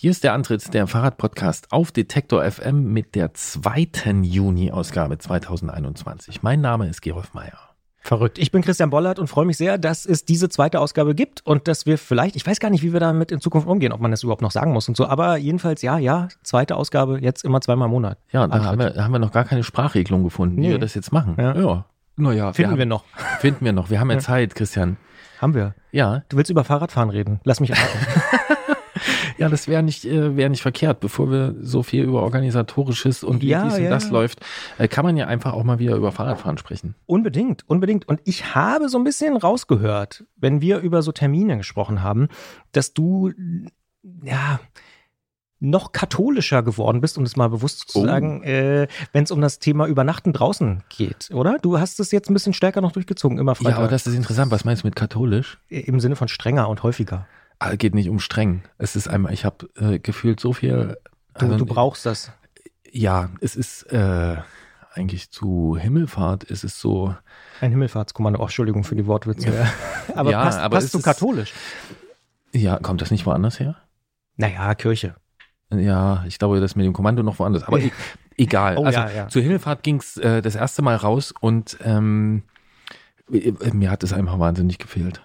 Hier ist der Antritt der Fahrradpodcast auf Detektor FM mit der zweiten Juni-Ausgabe 2021. Mein Name ist Gerolf Meyer. Verrückt. Ich bin Christian Bollert und freue mich sehr, dass es diese zweite Ausgabe gibt und dass wir vielleicht, ich weiß gar nicht, wie wir damit in Zukunft umgehen, ob man das überhaupt noch sagen muss und so, aber jedenfalls ja, ja, zweite Ausgabe, jetzt immer zweimal im Monat. Ja, da haben wir, haben wir noch gar keine Sprachregelung gefunden, wie Nee. wir das jetzt machen. Ja. ja. Naja, Finden haben, wir noch. Finden wir noch. Wir haben ja Zeit, Christian. Haben wir. Ja, Du willst über Fahrradfahren reden. Lass mich raten. Ja, das wäre nicht, äh, wäre nicht verkehrt. Bevor wir so viel über organisatorisches und wie Ja, dies und ja, das ja. läuft, äh, kann man ja einfach auch mal wieder über Fahrradfahren sprechen. unbedingt, unbedingt. Und ich habe so ein bisschen rausgehört, wenn wir über so Termine gesprochen haben, dass du, ja, noch katholischer geworden bist, um es mal bewusst zu Oh. sagen, äh, wenn es um das Thema Übernachten draußen geht, oder? Du hast es jetzt ein bisschen stärker noch durchgezogen, immer Ja, Freitag. aber das ist interessant. Was meinst du mit katholisch? Im Sinne von strenger und häufiger. Ah, geht nicht um streng. Es ist einmal, ich habe äh, gefühlt so viel. Du, also, du brauchst das. Ja, es ist äh, eigentlich zu Himmelfahrt. Es ist so. Ein Himmelfahrtskommando. Oh, Entschuldigung für die Wortwitze. aber Ja, passt, aber passt es du katholisch? Ja, kommt das nicht woanders her? Naja, Kirche. Ja, ich glaube, das mit dem Kommando noch woanders. Aber e egal. Oh, also ja, ja. zur Himmelfahrt ging's äh, das erste Mal raus und ähm, äh, mir hat es einfach wahnsinnig gefehlt.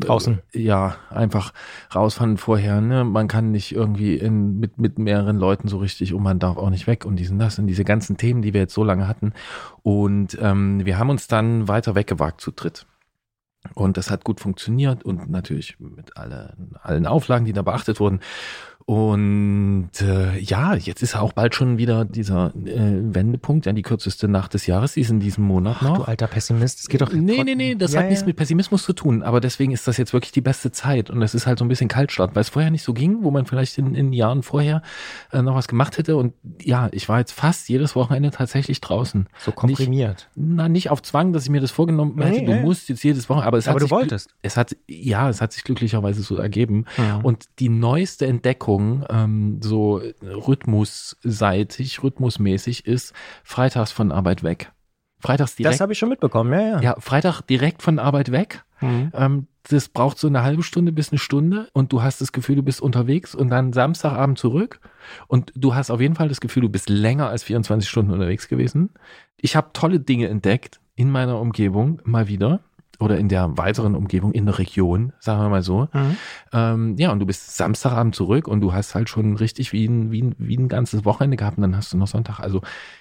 Draußen. Äh, Ja, einfach rausfahren vorher. Ne? Man kann nicht irgendwie in, mit, mit mehreren Leuten so richtig und man darf auch nicht weg und diesen das und diese ganzen Themen, die wir jetzt so lange hatten. Und ähm, wir haben uns dann weiter weggewagt zu dritt. Und das hat gut funktioniert und natürlich mit alle, allen Auflagen, die da beachtet wurden. Und äh, ja, jetzt ist auch bald schon wieder dieser äh, Wendepunkt, ja, die kürzeste Nacht des Jahres, die ist in diesem Monat noch. Du alter Pessimist. Es geht doch. Nee, nee, nee, das Ja, hat nichts ja. mit Pessimismus zu tun, aber deswegen ist das jetzt wirklich die beste Zeit und es ist halt so ein bisschen Kaltstart, weil es vorher nicht so ging, wo man vielleicht in, in Jahren vorher äh, noch was gemacht hätte und ja, ich war jetzt fast jedes Wochenende tatsächlich draußen. So komprimiert. Na, nicht auf Zwang, dass ich mir das vorgenommen hätte, Nee, du nee. musst jetzt jedes Wochenende, aber es Aber hat du sich wolltest. Es hat, ja, es hat sich glücklicherweise so ergeben Ja. und die neueste Entdeckung, ähm, so rhythmusseitig, rhythmusmäßig ist, freitags von Arbeit weg. Freitags direkt. Das habe ich schon mitbekommen, ja, ja. Ja, Freitag direkt von Arbeit weg. Mhm. Ähm, das braucht so eine halbe Stunde bis eine Stunde und du hast das Gefühl, du bist unterwegs und dann Samstagabend zurück und du hast auf jeden Fall das Gefühl, du bist länger als 24 Stunden unterwegs gewesen. Ich habe tolle Dinge entdeckt in meiner Umgebung mal wieder oder in der weiteren Umgebung in der Region, sagen wir mal so. Mhm. Ähm, ja, und du bist Samstagabend zurück und du hast halt schon richtig wie ein, wie ein, wie ein ganzes Wochenende gehabt und dann hast du noch Sonntag. Also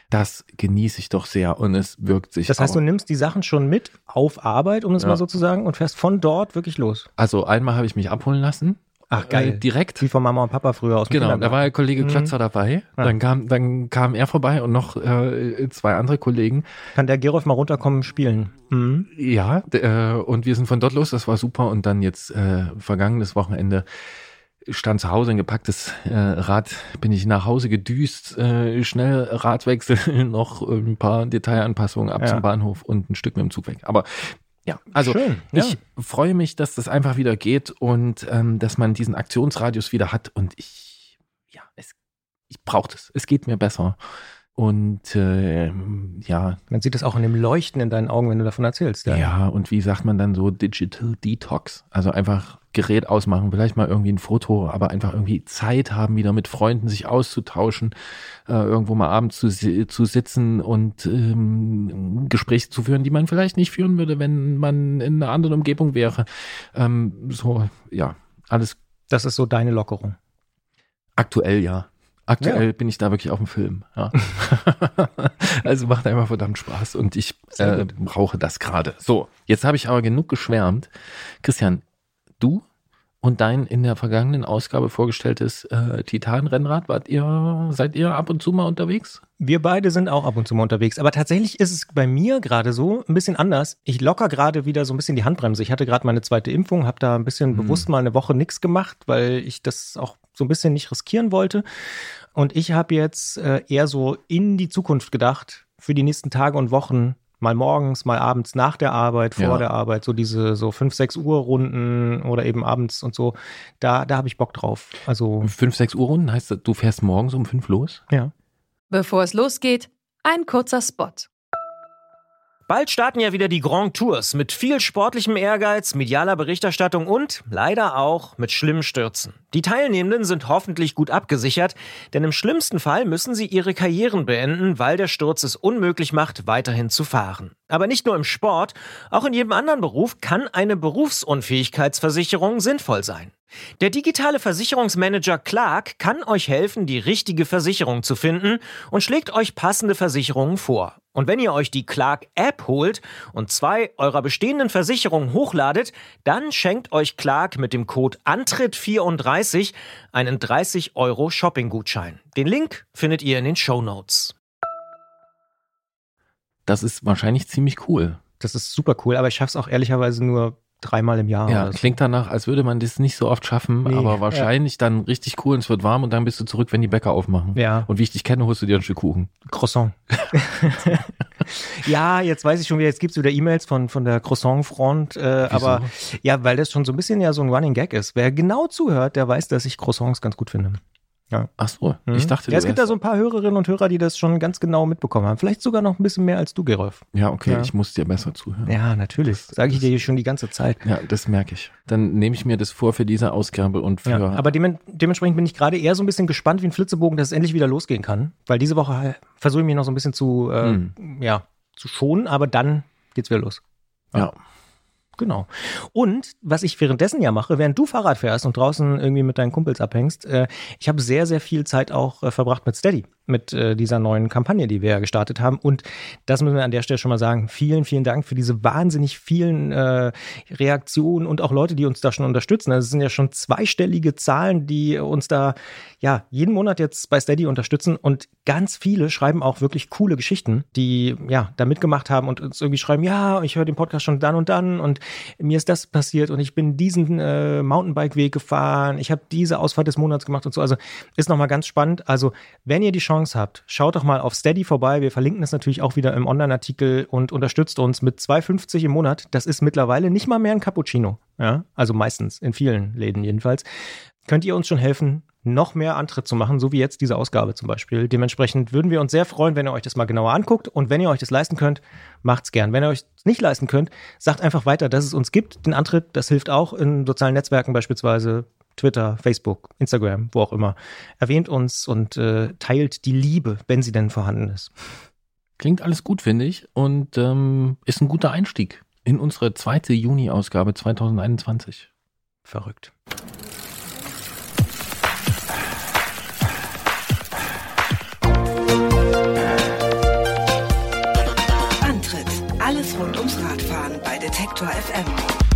das genieße ich doch sehr und es wirkt sich Das heißt, auch. du nimmst die Sachen schon mit auf Arbeit, um es Ja. mal so zu sagen, und fährst von dort wirklich los. Also einmal habe ich mich abholen lassen. Ach, geil. Äh, direkt. Wie von Mama und Papa früher aus dem Genau, da war der Kollege Mhm. Klötzer dabei. Ja. Dann, kam, dann kam er vorbei und noch äh, zwei andere Kollegen. Kann der Gerolf mal runterkommen spielen? Mhm. Ja, äh, und wir sind von dort los, das war super. Und dann jetzt äh, vergangenes Wochenende stand zu Hause ein gepacktes äh, Rad, bin ich nach Hause gedüst, äh, schnell Radwechsel, noch ein paar Detailanpassungen ab Ja. zum Bahnhof und ein Stück mit dem Zug weg. Aber ja, also Schön, ja. ich freue mich, dass das einfach wieder geht und ähm, dass man diesen Aktionsradius wieder hat und ich, ja, es, ich brauche das. Es geht mir besser. Und äh, ja, Man sieht es auch in dem Leuchten in deinen Augen, wenn du davon erzählst. ja, und wie sagt man dann so Digital Detox? Also einfach Gerät ausmachen, vielleicht mal irgendwie ein Foto, aber einfach irgendwie Zeit haben, wieder mit Freunden sich auszutauschen, äh, irgendwo mal abends zu, zu sitzen und ähm, Gespräche zu führen, die man vielleicht nicht führen würde, wenn man in einer anderen Umgebung wäre. Ähm, so, ja, alles Das ist so deine Lockerung. aktuell, ja. Aktuell Ja. bin ich da wirklich auf dem Film. Ja. also macht einfach verdammt Spaß und ich äh, brauche das gerade. So, jetzt habe ich aber genug geschwärmt. Christian, du und dein in der vergangenen Ausgabe vorgestelltes äh, Titan-Rennrad, wart ihr, seid ihr ab und zu mal unterwegs? Wir beide sind auch ab und zu mal unterwegs. Aber tatsächlich ist es bei mir gerade so ein bisschen anders. Ich locker gerade wieder so ein bisschen die Handbremse. Ich hatte gerade meine zweite Impfung, habe da ein bisschen Mhm. bewusst mal eine Woche nichts gemacht, weil ich das auch so ein bisschen nicht riskieren wollte. Und ich habe jetzt äh, eher so in die Zukunft gedacht, für die nächsten Tage und Wochen. Mal morgens, mal abends nach der Arbeit, vor Ja. der Arbeit, so diese so 5, 6 Uhr Runden oder eben abends und so. Da, da habe ich Bock drauf. Also, Fünf, sechs Uhr Runden heißt, das, du fährst morgens um fünf los? ja. Bevor es losgeht, ein kurzer Spot. Bald starten ja wieder die Grand Tours mit viel sportlichem Ehrgeiz, medialer Berichterstattung und leider auch mit schlimmen Stürzen. Die Teilnehmenden sind hoffentlich gut abgesichert, denn im schlimmsten Fall müssen sie ihre Karrieren beenden, weil der Sturz es unmöglich macht, weiterhin zu fahren. Aber nicht nur im Sport, auch in jedem anderen Beruf kann eine Berufsunfähigkeitsversicherung sinnvoll sein. Der digitale Versicherungsmanager Clark kann euch helfen, die richtige Versicherung zu finden und schlägt euch passende Versicherungen vor. Und wenn ihr euch die Clark App holt und zwei eurer bestehenden Versicherungen hochladet, dann schenkt euch Clark mit dem Code Antritt34 einen 30 Euro Shopping-Gutschein. Den Link findet ihr in den Show Notes. Das ist wahrscheinlich ziemlich cool. Das ist super cool, aber ich schaffe es auch ehrlicherweise nur dreimal im Jahr. Ja, klingt danach, als würde man das nicht so oft schaffen, nee, aber wahrscheinlich ja. dann richtig cool und es wird warm und dann bist du zurück, wenn die Bäcker aufmachen. Ja. Und wie ich dich kenne, holst du dir ein Stück Kuchen. Croissant. ja, jetzt weiß ich schon wieder, jetzt gibt's wieder E-Mails von, von der Croissant-Front, äh, aber ja, weil das schon so ein bisschen ja so ein Running Gag ist. Wer genau zuhört, der weiß, dass ich Croissants ganz gut finde. Ja. Ach so, mhm. ich dachte, ja, es gibt da so ein paar Hörerinnen und Hörer, die das schon ganz genau mitbekommen haben. Vielleicht sogar noch ein bisschen mehr als du, Gerolf. Ja, okay, ja. ich muss dir besser zuhören. Ja, natürlich. Sage ich dir schon die ganze Zeit. Ja, das merke ich. Dann nehme ich mir das vor für diese Ausgabe und für. Ja, aber dem, dementsprechend bin ich gerade eher so ein bisschen gespannt wie ein Flitzebogen, dass es endlich wieder losgehen kann. Weil diese Woche versuche ich mich noch so ein bisschen zu, äh, mhm. ja, zu schonen, aber dann geht's wieder los. ja. Genau. Und was ich währenddessen ja mache, während du Fahrrad fährst und draußen irgendwie mit deinen Kumpels abhängst, äh, ich habe sehr, sehr viel Zeit auch äh, verbracht mit Steady mit äh, dieser neuen Kampagne, die wir ja gestartet haben. Und das müssen wir an der Stelle schon mal sagen. Vielen, vielen Dank für diese wahnsinnig vielen äh, Reaktionen und auch Leute, die uns da schon unterstützen. Also es sind ja schon zweistellige Zahlen, die uns da ja jeden Monat jetzt bei Steady unterstützen. Und ganz viele schreiben auch wirklich coole Geschichten, die ja da mitgemacht haben und uns irgendwie schreiben, ja, ich höre den Podcast schon dann und dann und mir ist das passiert und ich bin diesen äh, Mountainbike-Weg gefahren, ich habe diese Ausfahrt des Monats gemacht und so. Also ist nochmal ganz spannend. Also wenn ihr die Chance Chance habt, schaut doch mal auf Steady vorbei. Wir verlinken es natürlich auch wieder im Online-Artikel und unterstützt uns mit 2,50 im Monat. Das ist mittlerweile nicht mal mehr ein Cappuccino. Ja, also meistens, in vielen Läden jedenfalls. Könnt ihr uns schon helfen, noch mehr Antritt zu machen, so wie jetzt diese Ausgabe zum Beispiel. Dementsprechend würden wir uns sehr freuen, wenn ihr euch das mal genauer anguckt und wenn ihr euch das leisten könnt, macht's gern. Wenn ihr euch nicht leisten könnt, sagt einfach weiter, dass es uns gibt. Den Antritt, das hilft auch in sozialen Netzwerken beispielsweise. Twitter, Facebook, Instagram, wo auch immer. Erwähnt uns und äh, teilt die Liebe, wenn sie denn vorhanden ist. Klingt alles gut, finde ich, und ähm, ist ein guter Einstieg in unsere zweite Juni-Ausgabe 2021. Verrückt. Antritt: Alles rund ums Radfahren bei Detektor FM.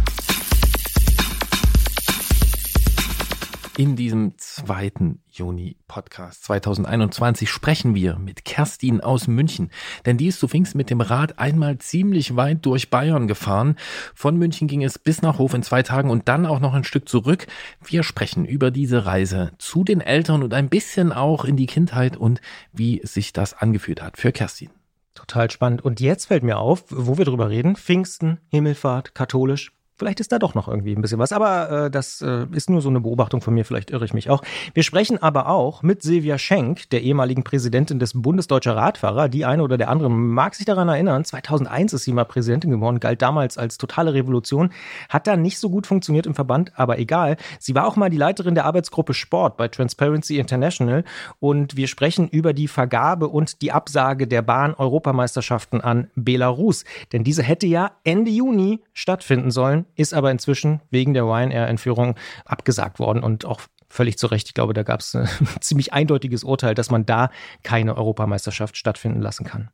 In diesem zweiten Juni-Podcast 2021 sprechen wir mit Kerstin aus München. Denn die ist zu Pfingst mit dem Rad einmal ziemlich weit durch Bayern gefahren. Von München ging es bis nach Hof in zwei Tagen und dann auch noch ein Stück zurück. Wir sprechen über diese Reise zu den Eltern und ein bisschen auch in die Kindheit und wie sich das angefühlt hat für Kerstin. Total spannend. Und jetzt fällt mir auf, wo wir drüber reden, Pfingsten, Himmelfahrt, katholisch, Vielleicht ist da doch noch irgendwie ein bisschen was. Aber äh, das äh, ist nur so eine Beobachtung von mir, vielleicht irre ich mich auch. Wir sprechen aber auch mit Silvia Schenk, der ehemaligen Präsidentin des Bundesdeutscher Radfahrer. Die eine oder der andere mag sich daran erinnern. 2001 ist sie mal Präsidentin geworden, galt damals als totale Revolution. Hat dann nicht so gut funktioniert im Verband, aber egal. Sie war auch mal die Leiterin der Arbeitsgruppe Sport bei Transparency International. Und wir sprechen über die Vergabe und die Absage der Bahn-Europameisterschaften an Belarus. Denn diese hätte ja Ende Juni stattfinden sollen ist aber inzwischen wegen der Ryanair-Entführung abgesagt worden und auch völlig zu Recht. Ich glaube, da gab es ein ziemlich eindeutiges Urteil, dass man da keine Europameisterschaft stattfinden lassen kann.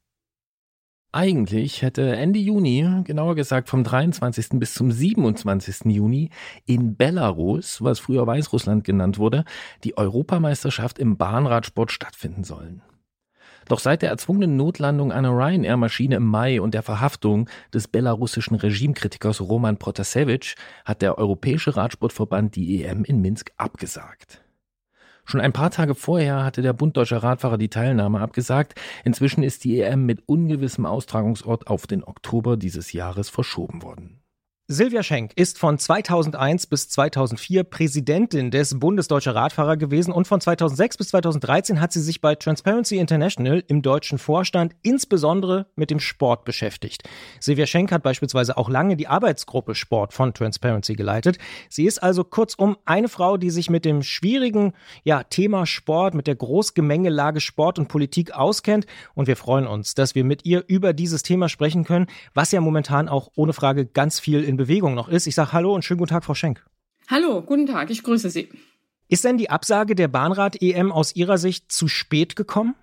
Eigentlich hätte Ende Juni, genauer gesagt vom 23. bis zum 27. Juni, in Belarus, was früher Weißrussland genannt wurde, die Europameisterschaft im Bahnradsport stattfinden sollen. Doch seit der erzwungenen Notlandung einer Ryanair-Maschine im Mai und der Verhaftung des belarussischen Regimekritikers Roman Protasevich hat der Europäische Radsportverband die EM in Minsk abgesagt. Schon ein paar Tage vorher hatte der Bund Deutscher Radfahrer die Teilnahme abgesagt. Inzwischen ist die EM mit ungewissem Austragungsort auf den Oktober dieses Jahres verschoben worden. Silvia Schenk ist von 2001 bis 2004 Präsidentin des Bundesdeutscher Radfahrer gewesen und von 2006 bis 2013 hat sie sich bei Transparency International im deutschen Vorstand insbesondere mit dem Sport beschäftigt. Silvia Schenk hat beispielsweise auch lange die Arbeitsgruppe Sport von Transparency geleitet. Sie ist also kurzum eine Frau, die sich mit dem schwierigen ja, Thema Sport, mit der Großgemengelage Sport und Politik auskennt und wir freuen uns, dass wir mit ihr über dieses Thema sprechen können, was ja momentan auch ohne Frage ganz viel in Bewegung noch ist. Ich sage Hallo und schönen guten Tag, Frau Schenk. Hallo, guten Tag, ich grüße Sie. Ist denn die Absage der Bahnrad-EM aus Ihrer Sicht zu spät gekommen?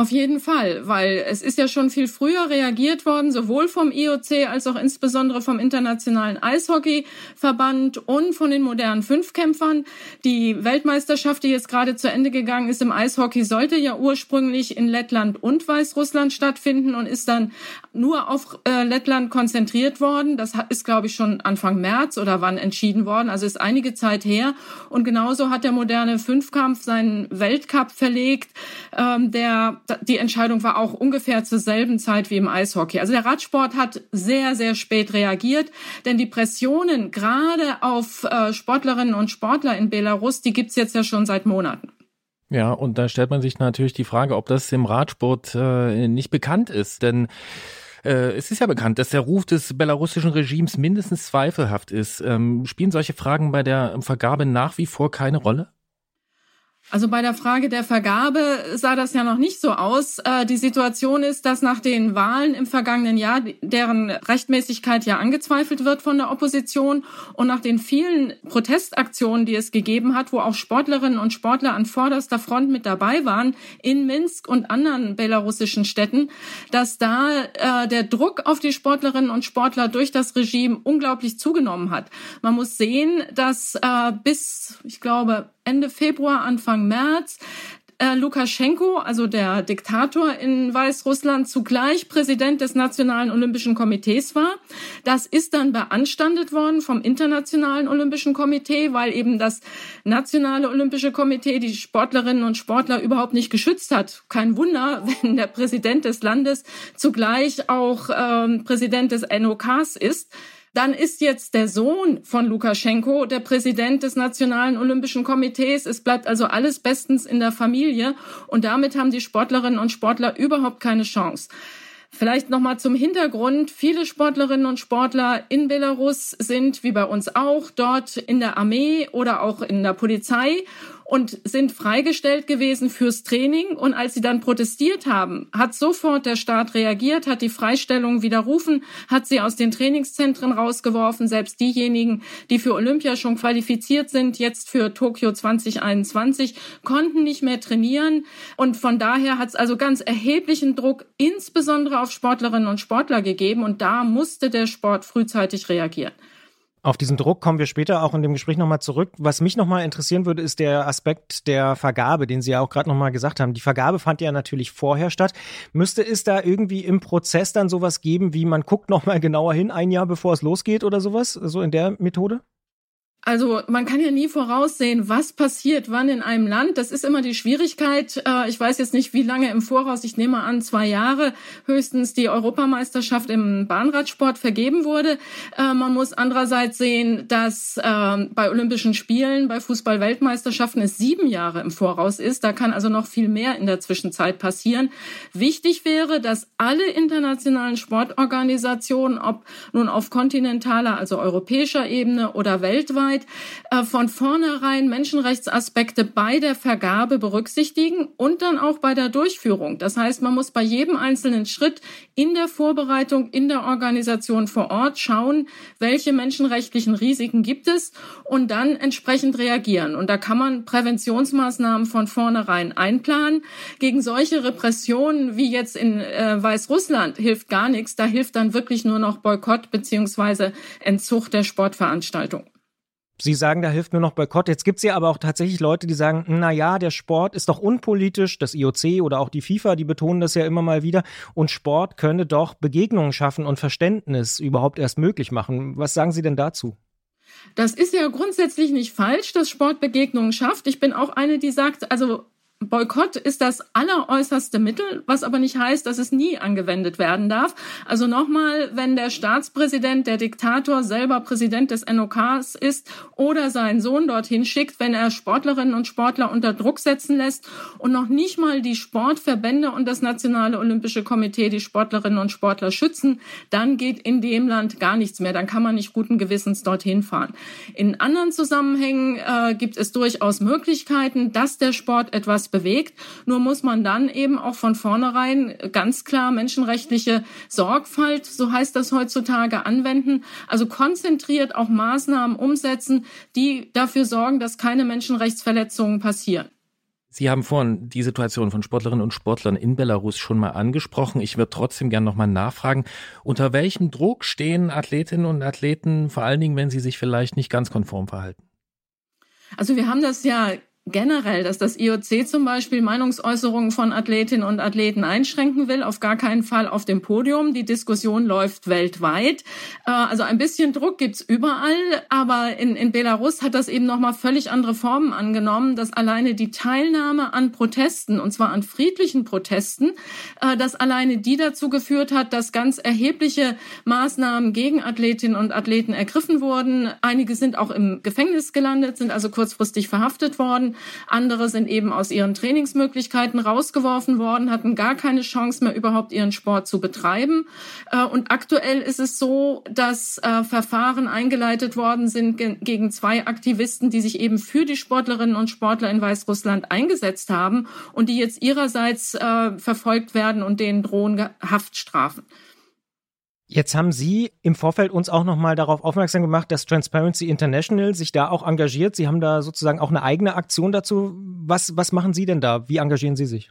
Auf jeden Fall, weil es ist ja schon viel früher reagiert worden, sowohl vom IOC als auch insbesondere vom Internationalen Eishockeyverband und von den modernen Fünfkämpfern. Die Weltmeisterschaft, die jetzt gerade zu Ende gegangen ist im Eishockey, sollte ja ursprünglich in Lettland und Weißrussland stattfinden und ist dann nur auf äh, Lettland konzentriert worden. Das ist, glaube ich, schon Anfang März oder wann entschieden worden. Also ist einige Zeit her. Und genauso hat der moderne Fünfkampf seinen Weltcup verlegt, ähm, der die Entscheidung war auch ungefähr zur selben Zeit wie im Eishockey. Also der Radsport hat sehr, sehr spät reagiert, denn die Pressionen gerade auf äh, Sportlerinnen und Sportler in Belarus, die gibt's jetzt ja schon seit Monaten. Ja, und da stellt man sich natürlich die Frage, ob das im Radsport äh, nicht bekannt ist, denn äh, es ist ja bekannt, dass der Ruf des belarussischen Regimes mindestens zweifelhaft ist. Ähm, spielen solche Fragen bei der Vergabe nach wie vor keine Rolle? Also bei der Frage der Vergabe sah das ja noch nicht so aus. Äh, die Situation ist, dass nach den Wahlen im vergangenen Jahr, deren Rechtmäßigkeit ja angezweifelt wird von der Opposition und nach den vielen Protestaktionen, die es gegeben hat, wo auch Sportlerinnen und Sportler an vorderster Front mit dabei waren, in Minsk und anderen belarussischen Städten, dass da äh, der Druck auf die Sportlerinnen und Sportler durch das Regime unglaublich zugenommen hat. Man muss sehen, dass äh, bis, ich glaube, Ende Februar, Anfang März äh, Lukaschenko, also der Diktator in Weißrussland, zugleich Präsident des Nationalen Olympischen Komitees war. Das ist dann beanstandet worden vom Internationalen Olympischen Komitee, weil eben das Nationale Olympische Komitee die Sportlerinnen und Sportler überhaupt nicht geschützt hat. Kein Wunder, wenn der Präsident des Landes zugleich auch ähm, Präsident des NOKs ist. Dann ist jetzt der Sohn von Lukaschenko der Präsident des Nationalen Olympischen Komitees. Es bleibt also alles bestens in der Familie und damit haben die Sportlerinnen und Sportler überhaupt keine Chance. Vielleicht nochmal zum Hintergrund. Viele Sportlerinnen und Sportler in Belarus sind, wie bei uns auch, dort in der Armee oder auch in der Polizei und sind freigestellt gewesen fürs Training. Und als sie dann protestiert haben, hat sofort der Staat reagiert, hat die Freistellung widerrufen, hat sie aus den Trainingszentren rausgeworfen. Selbst diejenigen, die für Olympia schon qualifiziert sind, jetzt für Tokio 2021, konnten nicht mehr trainieren. Und von daher hat es also ganz erheblichen Druck, insbesondere auf Sportlerinnen und Sportler gegeben. Und da musste der Sport frühzeitig reagieren. Auf diesen Druck kommen wir später auch in dem Gespräch nochmal zurück. Was mich nochmal interessieren würde, ist der Aspekt der Vergabe, den Sie ja auch gerade nochmal gesagt haben. Die Vergabe fand ja natürlich vorher statt. Müsste es da irgendwie im Prozess dann sowas geben, wie man guckt nochmal genauer hin, ein Jahr bevor es losgeht oder sowas? So in der Methode? Also man kann ja nie voraussehen, was passiert wann in einem Land. Das ist immer die Schwierigkeit. Äh, ich weiß jetzt nicht, wie lange im Voraus, ich nehme an, zwei Jahre höchstens die Europameisterschaft im Bahnradsport vergeben wurde. Äh, man muss andererseits sehen, dass ähm, bei Olympischen Spielen, bei Fußball-Weltmeisterschaften es sieben Jahre im Voraus ist. Da kann also noch viel mehr in der Zwischenzeit passieren. Wichtig wäre, dass alle internationalen Sportorganisationen, ob nun auf kontinentaler, also europäischer Ebene oder weltweit, Arbeit äh, von vornherein Menschenrechtsaspekte bei der Vergabe berücksichtigen und dann auch bei der Durchführung. Das heißt, man muss bei jedem einzelnen Schritt in der Vorbereitung, in der Organisation vor Ort schauen, welche menschenrechtlichen Risiken gibt es und dann entsprechend reagieren. Und da kann man Präventionsmaßnahmen von vornherein einplanen. Gegen solche Repressionen wie jetzt in äh, Weißrussland hilft gar nichts. Da hilft dann wirklich nur noch Boykott beziehungsweise Entzug der Sportveranstaltung. Sie sagen, da hilft nur noch Boykott. Jetzt gibt es ja aber auch tatsächlich Leute, die sagen, na ja, der Sport ist doch unpolitisch. Das IOC oder auch die FIFA, die betonen das ja immer mal wieder. Und Sport könne doch Begegnungen schaffen und Verständnis überhaupt erst möglich machen. Was sagen Sie denn dazu? Das ist ja grundsätzlich nicht falsch, dass Sport Begegnungen schafft. Ich bin auch eine, die sagt, also Boykott ist das alleräußerste Mittel, was aber nicht heißt, dass es nie angewendet werden darf. Also nochmal, wenn der Staatspräsident, der Diktator selber Präsident des NOKs ist oder seinen Sohn dorthin schickt, wenn er Sportlerinnen und Sportler unter Druck setzen lässt und noch nicht mal die Sportverbände und das Nationale Olympische Komitee die Sportlerinnen und Sportler schützen, dann geht in dem Land gar nichts mehr. Dann kann man nicht guten Gewissens dorthin fahren. In anderen Zusammenhängen äh, gibt es durchaus Möglichkeiten, dass der Sport etwas bewegt. Nur muss man dann eben auch von vornherein ganz klar menschenrechtliche Sorgfalt, so heißt das heutzutage, anwenden. Also konzentriert auch Maßnahmen umsetzen, die dafür sorgen, dass keine Menschenrechtsverletzungen passieren. Sie haben vorhin die Situation von Sportlerinnen und Sportlern in Belarus schon mal angesprochen. Ich würde trotzdem gerne nochmal nachfragen, unter welchem Druck stehen Athletinnen und Athleten, vor allen Dingen, wenn sie sich vielleicht nicht ganz konform verhalten? Also wir haben das ja generell, dass das IOC zum Beispiel Meinungsäußerungen von Athletinnen und Athleten einschränken will, auf gar keinen Fall auf dem Podium. Die Diskussion läuft weltweit. Äh, also ein bisschen Druck gibt's überall, aber in, in Belarus hat das eben nochmal völlig andere Formen angenommen, dass alleine die Teilnahme an Protesten, und zwar an friedlichen Protesten, äh, dass alleine die dazu geführt hat, dass ganz erhebliche Maßnahmen gegen Athletinnen und Athleten ergriffen wurden. Einige sind auch im Gefängnis gelandet, sind also kurzfristig verhaftet worden. Andere sind eben aus ihren Trainingsmöglichkeiten rausgeworfen worden, hatten gar keine Chance mehr, überhaupt ihren Sport zu betreiben. Äh, und aktuell ist es so, dass äh, Verfahren eingeleitet worden sind gegen zwei Aktivisten, die sich eben für die Sportlerinnen und Sportler in Weißrussland eingesetzt haben und die jetzt ihrerseits äh, verfolgt werden und denen drohen Haftstrafen. Jetzt haben Sie im Vorfeld uns auch nochmal darauf aufmerksam gemacht, dass Transparency International sich da auch engagiert. Sie haben da sozusagen auch eine eigene Aktion dazu. Was, was machen Sie denn da? Wie engagieren Sie sich?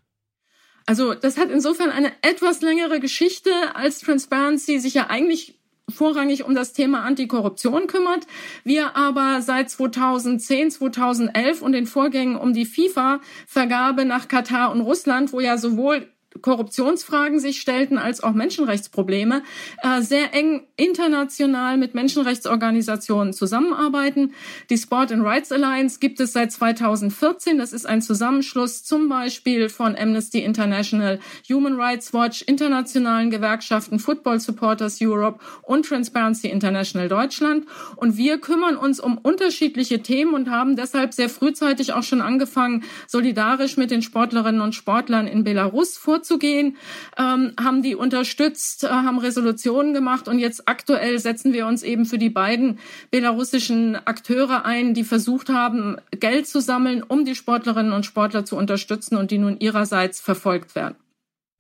Also das hat insofern eine etwas längere Geschichte, als Transparency sich ja eigentlich vorrangig um das Thema Antikorruption kümmert. Wir aber seit 2010, 2011 und den Vorgängen um die FIFA-Vergabe nach Katar und Russland, wo ja sowohl Korruptionsfragen sich stellten, als auch Menschenrechtsprobleme, äh, sehr eng international mit Menschenrechtsorganisationen zusammenarbeiten. Die Sport and Rights Alliance gibt es seit 2014. Das ist ein Zusammenschluss zum Beispiel von Amnesty International, Human Rights Watch, internationalen Gewerkschaften, Football Supporters Europe und Transparency International Deutschland. Und wir kümmern uns um unterschiedliche Themen und haben deshalb sehr frühzeitig auch schon angefangen, solidarisch mit den Sportlerinnen und Sportlern in Belarus vorzugehen vorzugehen, ähm, haben die unterstützt, äh, haben Resolutionen gemacht und jetzt aktuell setzen wir uns eben für die beiden belarussischen Akteure ein, die versucht haben, Geld zu sammeln, um die Sportlerinnen und Sportler zu unterstützen und die nun ihrerseits verfolgt werden.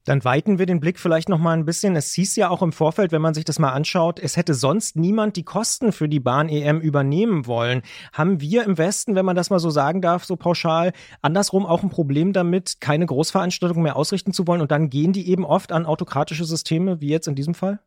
Dann weiten wir den Blick vielleicht noch mal ein bisschen. Es hieß ja auch im Vorfeld, wenn man sich das mal anschaut, es hätte sonst niemand die Kosten für die Bahn-EM übernehmen wollen. Haben wir im Westen, wenn man das mal so sagen darf, so pauschal, andersrum auch ein Problem damit, keine Großveranstaltungen mehr ausrichten zu wollen und dann gehen die eben oft an autokratische Systeme, wie jetzt in diesem Fall?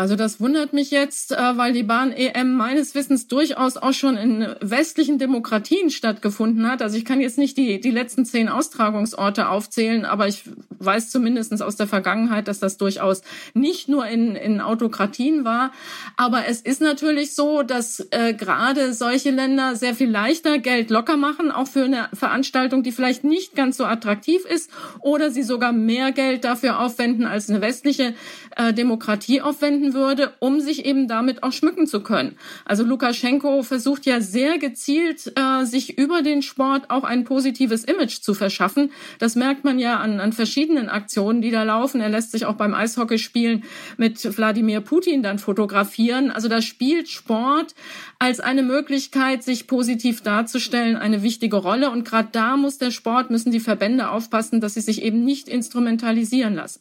Also das wundert mich jetzt, äh, weil die Bahn-EM meines Wissens durchaus auch schon in westlichen Demokratien stattgefunden hat. Also ich kann jetzt nicht die, die letzten zehn Austragungsorte aufzählen, aber ich weiß zumindest aus der Vergangenheit, dass das durchaus nicht nur in, in Autokratien war. Aber es ist natürlich so, dass äh, gerade solche Länder sehr viel leichter Geld locker machen, auch für eine Veranstaltung, die vielleicht nicht ganz so attraktiv ist oder sie sogar mehr Geld dafür aufwenden, als eine westliche äh, Demokratie aufwenden würde, um sich eben damit auch schmücken zu können. Also Lukaschenko versucht ja sehr gezielt, äh, sich über den Sport auch ein positives Image zu verschaffen. Das merkt man ja an, an verschiedenen Aktionen, die da laufen. Er lässt sich auch beim Eishockeyspielen mit Wladimir Putin dann fotografieren. Also da spielt Sport als eine Möglichkeit, sich positiv darzustellen, eine wichtige Rolle. Und gerade da muss der Sport, müssen die Verbände aufpassen, dass sie sich eben nicht instrumentalisieren lassen.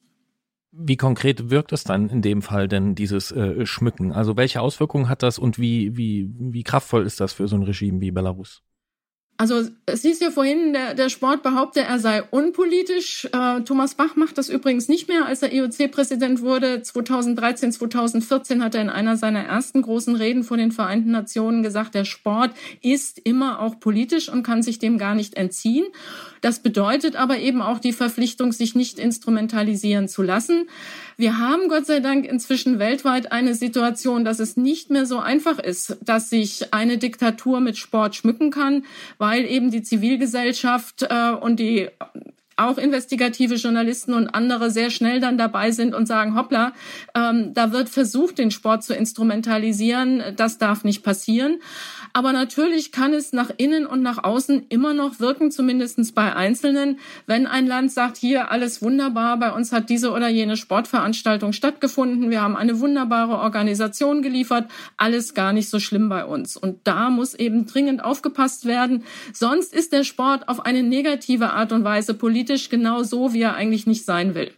Wie konkret wirkt es dann in dem Fall denn dieses äh, Schmücken? Also welche Auswirkungen hat das und wie, wie, wie kraftvoll ist das für so ein Regime wie Belarus? Also es hieß ja vorhin, der, der Sport behaupte, er sei unpolitisch. Äh, Thomas Bach macht das übrigens nicht mehr. Als er IOC-Präsident wurde, 2013, 2014, hat er in einer seiner ersten großen Reden vor den Vereinten Nationen gesagt, der Sport ist immer auch politisch und kann sich dem gar nicht entziehen. Das bedeutet aber eben auch die Verpflichtung, sich nicht instrumentalisieren zu lassen. Wir haben Gott sei Dank inzwischen weltweit eine Situation, dass es nicht mehr so einfach ist, dass sich eine Diktatur mit Sport schmücken kann, weil eben die Zivilgesellschaft äh, und die auch investigative Journalisten und andere sehr schnell dann dabei sind und sagen, hoppla, ähm, da wird versucht, den Sport zu instrumentalisieren, das darf nicht passieren. Aber natürlich kann es nach innen und nach außen immer noch wirken, zumindestens bei Einzelnen, wenn ein Land sagt, hier alles wunderbar, bei uns hat diese oder jene Sportveranstaltung stattgefunden, wir haben eine wunderbare Organisation geliefert, alles gar nicht so schlimm bei uns. Und da muss eben dringend aufgepasst werden. Sonst ist der Sport auf eine negative Art und Weise politisch genau so, wie er eigentlich nicht sein will.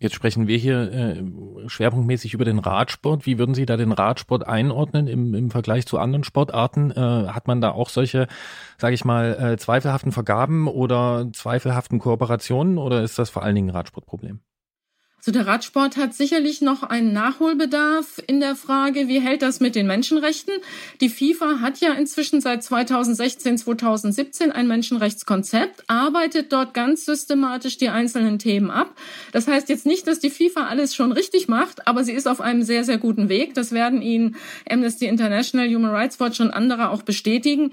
Jetzt sprechen wir hier äh, schwerpunktmäßig über den Radsport. Wie würden Sie da den Radsport einordnen im, im Vergleich zu anderen Sportarten? Äh, hat man da auch solche, sage ich mal, äh, zweifelhaften Vergaben oder zweifelhaften Kooperationen oder ist das vor allen Dingen ein Radsportproblem? Also der Radsport hat sicherlich noch einen Nachholbedarf in der Frage, wie hält das mit den Menschenrechten? Die FIFA hat ja inzwischen seit 2016, 2017 ein Menschenrechtskonzept, arbeitet dort ganz systematisch die einzelnen Themen ab. Das heißt jetzt nicht, dass die FIFA alles schon richtig macht, aber sie ist auf einem sehr, sehr guten Weg. Das werden Ihnen Amnesty International, Human Rights Watch und andere auch bestätigen.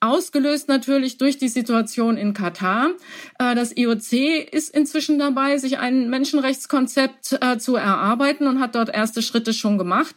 Ausgelöst natürlich durch die Situation in Katar. Äh, das IOC ist inzwischen dabei, sich ein Menschenrechtskonzept äh, zu erarbeiten und hat dort erste Schritte schon gemacht.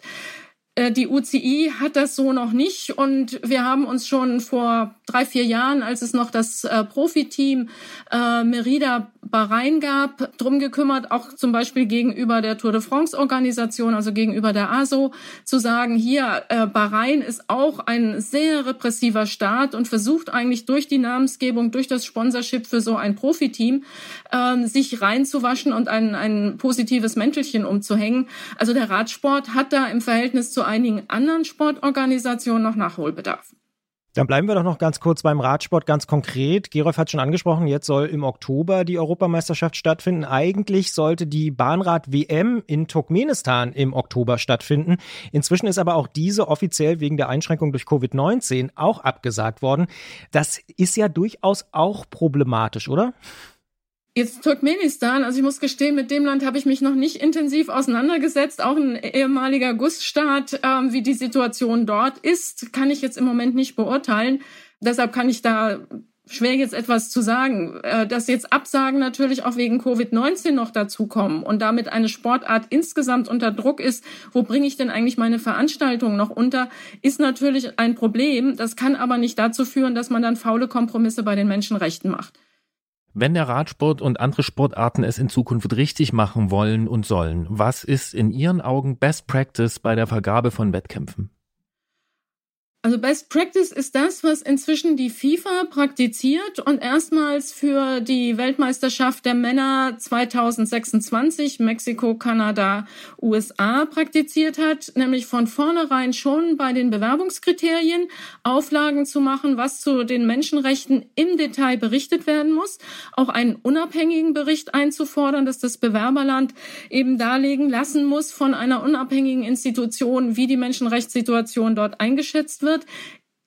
Äh, die UCI hat das so noch nicht und wir haben uns schon vor drei, vier Jahren, als es noch das äh, Profiteam äh, Merida Bahrain gab, drum gekümmert, auch zum Beispiel gegenüber der Tour de France Organisation, also gegenüber der ASO, zu sagen, hier, äh, Bahrain ist auch ein sehr repressiver Staat und versucht eigentlich durch die Namensgebung, durch das Sponsorship für so ein Profiteam, äh, sich reinzuwaschen und ein, ein positives Mäntelchen umzuhängen. Also der Radsport hat da im Verhältnis zu einigen anderen Sportorganisationen noch Nachholbedarf. Dann bleiben wir doch noch ganz kurz beim Radsport, ganz konkret. Gerolf hat schon angesprochen, jetzt soll im Oktober die Europameisterschaft stattfinden. Eigentlich sollte die Bahnrad-WM in Turkmenistan im Oktober stattfinden. Inzwischen ist aber auch diese offiziell wegen der Einschränkung durch Covid-19 auch abgesagt worden. Das ist ja durchaus auch problematisch, oder? Jetzt Turkmenistan, also ich muss gestehen, mit dem Land habe ich mich noch nicht intensiv auseinandergesetzt. Auch ein ehemaliger Gussstaat, ähm, wie die Situation dort ist, kann ich jetzt im Moment nicht beurteilen. Deshalb kann ich da schwer jetzt etwas zu sagen. Äh, dass jetzt Absagen natürlich auch wegen Covid-19 noch dazukommen und damit eine Sportart insgesamt unter Druck ist, wo bringe ich denn eigentlich meine Veranstaltung noch unter, ist natürlich ein Problem. Das kann aber nicht dazu führen, dass man dann faule Kompromisse bei den Menschenrechten macht. Wenn der Radsport und andere Sportarten es in Zukunft richtig machen wollen und sollen, was ist in Ihren Augen Best Practice bei der Vergabe von Wettkämpfen? Also Best Practice ist das, was inzwischen die FIFA praktiziert und erstmals für die Weltmeisterschaft der Männer 2026 Mexiko, Kanada, USA praktiziert hat, nämlich von vornherein schon bei den Bewerbungskriterien Auflagen zu machen, was zu den Menschenrechten im Detail berichtet werden muss, auch einen unabhängigen Bericht einzufordern, dass das Bewerberland eben darlegen lassen muss von einer unabhängigen Institution, wie die Menschenrechtssituation dort eingeschätzt wird wird,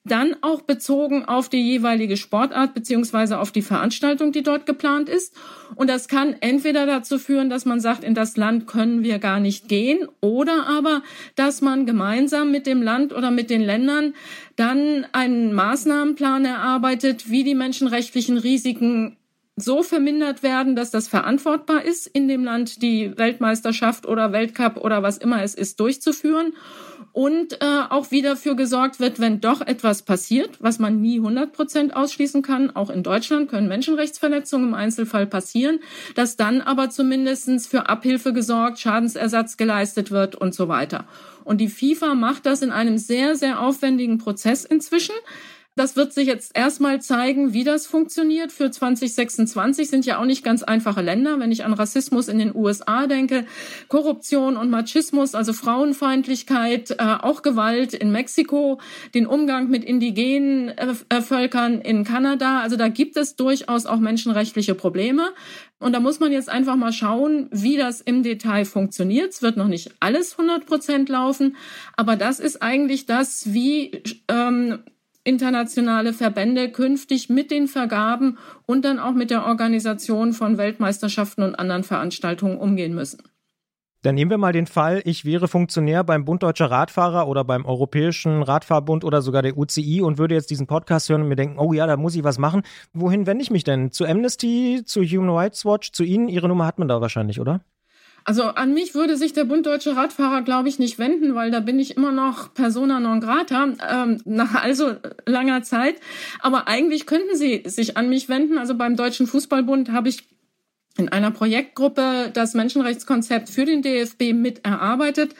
dann auch bezogen auf die jeweilige Sportart beziehungsweise auf die Veranstaltung, die dort geplant ist. Und das kann entweder dazu führen, dass man sagt, in das Land können wir gar nicht gehen, oder aber, dass man gemeinsam mit dem Land oder mit den Ländern dann einen Maßnahmenplan erarbeitet, wie die menschenrechtlichen Risiken so vermindert werden, dass das verantwortbar ist, in dem Land die Weltmeisterschaft oder Weltcup oder was immer es ist, durchzuführen und äh, auch wieder dafür gesorgt wird, wenn doch etwas passiert, was man nie 100 Prozent ausschließen kann, auch in Deutschland können Menschenrechtsverletzungen im Einzelfall passieren, dass dann aber zumindestens für Abhilfe gesorgt, Schadensersatz geleistet wird und so weiter. Und die FIFA macht das in einem sehr, sehr aufwendigen Prozess inzwischen. Das wird sich jetzt erstmal zeigen, wie das funktioniert. Für 2026 sind ja auch nicht ganz einfache Länder. Wenn ich an Rassismus in den USA denke, Korruption und Machismus, also Frauenfeindlichkeit, äh, auch Gewalt in Mexiko, den Umgang mit indigenen äh, Völkern in Kanada. Also da gibt es durchaus auch menschenrechtliche Probleme. Und da muss man jetzt einfach mal schauen, wie das im Detail funktioniert. Es wird noch nicht alles 100 Prozent laufen, aber das ist eigentlich das, wie ähm, internationale Verbände künftig mit den Vergaben und dann auch mit der Organisation von Weltmeisterschaften und anderen Veranstaltungen umgehen müssen. Dann nehmen wir mal den Fall, ich wäre Funktionär beim Bund Deutscher Radfahrer oder beim Europäischen Radfahrbund oder sogar der UCI und würde jetzt diesen Podcast hören und mir denken, oh ja, da muss ich was machen. Wohin wende ich mich denn? Zu Amnesty, zu Human Rights Watch, zu Ihnen? Ihre Nummer hat man da wahrscheinlich, oder? Also an mich würde sich der Bund Deutsche Radfahrer, glaube ich, nicht wenden, weil da bin ich immer noch persona non grata ähm, nach also langer Zeit. Aber eigentlich könnten Sie sich an mich wenden. Also beim Deutschen Fußballbund habe ich in einer Projektgruppe das Menschenrechtskonzept für den DFB mit erarbeitet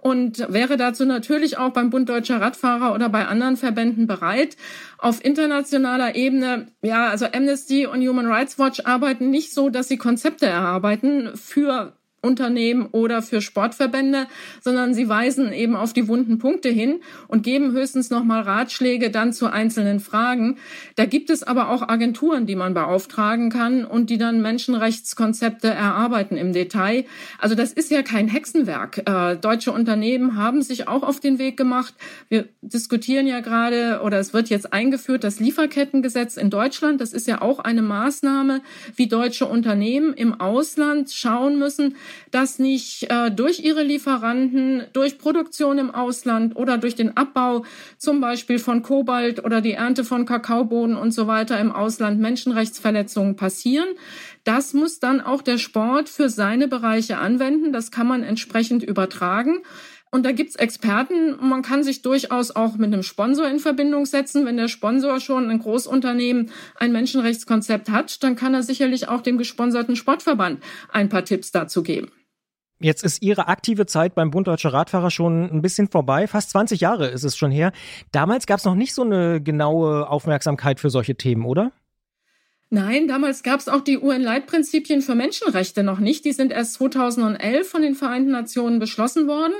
und wäre dazu natürlich auch beim Bund Deutscher Radfahrer oder bei anderen Verbänden bereit. Auf internationaler Ebene, ja, also Amnesty und Human Rights Watch arbeiten nicht so, dass sie Konzepte erarbeiten für Unternehmen oder für Sportverbände, sondern sie weisen eben auf die wunden Punkte hin und geben höchstens nochmal Ratschläge dann zu einzelnen Fragen. Da gibt es aber auch Agenturen, die man beauftragen kann und die dann Menschenrechtskonzepte erarbeiten im Detail. Also das ist ja kein Hexenwerk. Äh, deutsche Unternehmen haben sich auch auf den Weg gemacht. Wir diskutieren ja gerade oder es wird jetzt eingeführt, das Lieferkettengesetz in Deutschland. Das ist ja auch eine Maßnahme, wie deutsche Unternehmen im Ausland schauen müssen, dass nicht äh, durch ihre Lieferanten, durch Produktion im Ausland oder durch den Abbau zum Beispiel von Kobalt oder die Ernte von Kakaobohnen und so weiter im Ausland Menschenrechtsverletzungen passieren. Das muss dann auch der Sport für seine Bereiche anwenden. Das kann man entsprechend übertragen. Und da gibt's Experten. Man kann sich durchaus auch mit einem Sponsor in Verbindung setzen. Wenn der Sponsor schon ein Großunternehmen ein Menschenrechtskonzept hat, dann kann er sicherlich auch dem gesponserten Sportverband ein paar Tipps dazu geben. Jetzt ist Ihre aktive Zeit beim Bund Deutscher Radfahrer schon ein bisschen vorbei. Fast 20 Jahre ist es schon her. Damals gab es noch nicht so eine genaue Aufmerksamkeit für solche Themen, oder? Nein, damals gab es auch die UN-Leitprinzipien für Menschenrechte noch nicht. Die sind erst 2011 von den Vereinten Nationen beschlossen worden.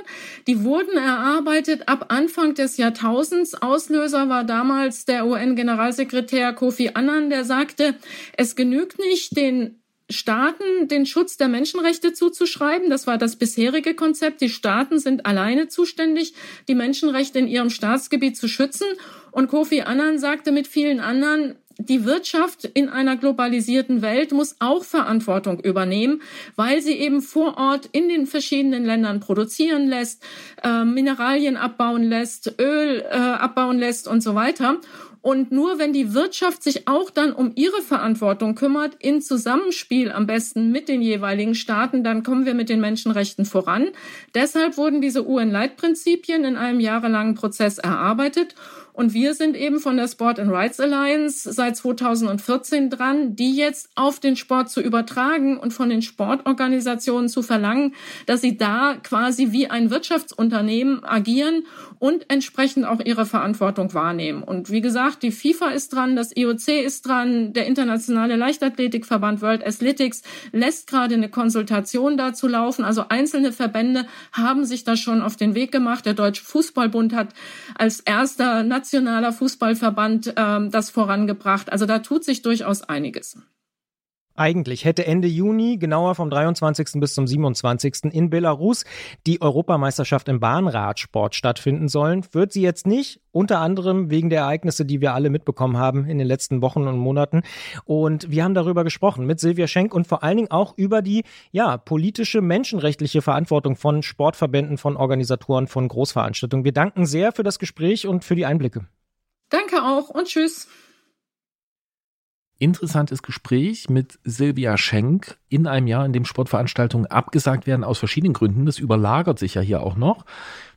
Die wurden erarbeitet ab Anfang des Jahrtausends. Auslöser war damals der UN-Generalsekretär Kofi Annan, der sagte, es genügt nicht, den Staaten den Schutz der Menschenrechte zuzuschreiben. Das war das bisherige Konzept. Die Staaten sind alleine zuständig, die Menschenrechte in ihrem Staatsgebiet zu schützen. Und Kofi Annan sagte mit vielen anderen, die Wirtschaft in einer globalisierten Welt muss auch Verantwortung übernehmen, weil sie eben vor Ort in den verschiedenen Ländern produzieren lässt, äh, Mineralien abbauen lässt, Öl äh, abbauen lässt und so weiter. Und nur wenn die Wirtschaft sich auch dann um ihre Verantwortung kümmert, in Zusammenspiel am besten mit den jeweiligen Staaten, dann kommen wir mit den Menschenrechten voran. Deshalb wurden diese UN-Leitprinzipien in einem jahrelangen Prozess erarbeitet. Und wir sind eben von der Sport and Rights Alliance seit 2014 dran, die jetzt auf den Sport zu übertragen und von den Sportorganisationen zu verlangen, dass sie da quasi wie ein Wirtschaftsunternehmen agieren und entsprechend auch ihre Verantwortung wahrnehmen. Und wie gesagt, die FIFA ist dran, das IOC ist dran, der Internationale Leichtathletikverband World Athletics lässt gerade eine Konsultation dazu laufen. Also einzelne Verbände haben sich da schon auf den Weg gemacht. Der Deutsche Fußballbund hat als erster nationaler Fußballverband ähm, das vorangebracht. Also da tut sich durchaus einiges. Eigentlich hätte Ende Juni, genauer vom 23. bis zum 27. in Belarus die Europameisterschaft im Bahnradsport stattfinden sollen. Wird sie jetzt nicht, unter anderem wegen der Ereignisse, die wir alle mitbekommen haben in den letzten Wochen und Monaten. Und wir haben darüber gesprochen mit Silvia Schenk und vor allen Dingen auch über die ja, politische, menschenrechtliche Verantwortung von Sportverbänden, von Organisatoren, von Großveranstaltungen. Wir danken sehr für das Gespräch und für die Einblicke. Danke auch und tschüss interessantes Gespräch mit Silvia Schenk in einem Jahr, in dem Sportveranstaltungen abgesagt werden aus verschiedenen Gründen. Das überlagert sich ja hier auch noch.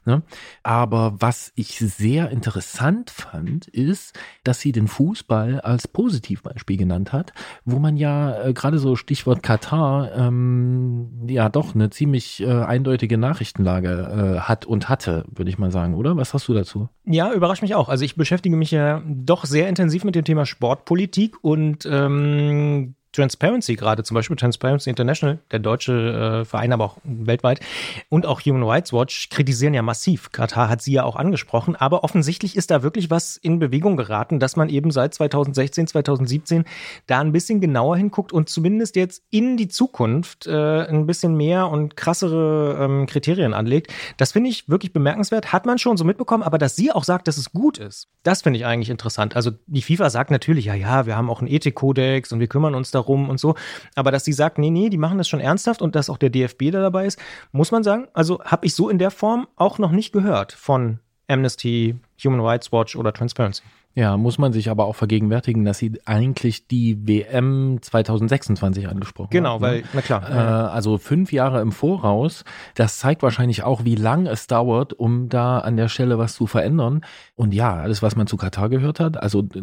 Ne? Aber was ich sehr interessant fand, ist, dass sie den Fußball als Positivbeispiel genannt hat, wo man ja äh, gerade so Stichwort Katar ähm, ja doch eine ziemlich äh, eindeutige Nachrichtenlage äh, hat und hatte, würde ich mal sagen, oder? Was hast du dazu? Ja, überrascht mich auch. Also ich beschäftige mich ja doch sehr intensiv mit dem Thema Sportpolitik und ähm, Transparency gerade, zum Beispiel Transparency International, der deutsche äh, Verein, aber auch weltweit, und auch Human Rights Watch kritisieren ja massiv. Katar hat sie ja auch angesprochen, aber offensichtlich ist da wirklich was in Bewegung geraten, dass man eben seit 2016, 2017 da ein bisschen genauer hinguckt und zumindest jetzt in die Zukunft äh, ein bisschen mehr und krassere ähm, Kriterien anlegt. Das finde ich wirklich bemerkenswert. Hat man schon so mitbekommen, aber dass sie auch sagt, dass es gut ist, das finde ich eigentlich interessant. Also die FIFA sagt natürlich, ja, ja, wir haben auch einen Ethikkodex und wir kümmern uns darum, darum und so. Aber dass sie sagt, nee, nee, die machen das schon ernsthaft und dass auch der DFB da dabei ist, muss man sagen, also habe ich so in der Form auch noch nicht gehört von Amnesty, Human Rights Watch oder Transparency. Ja, muss man sich aber auch vergegenwärtigen, dass sie eigentlich die WM 2026 angesprochen Genau, hat, weil, ne? na klar. Äh, also fünf Jahre im Voraus. Das zeigt wahrscheinlich auch, wie lang es dauert, um da an der Stelle was zu verändern. Und ja, alles, was man zu Katar gehört hat. Also äh,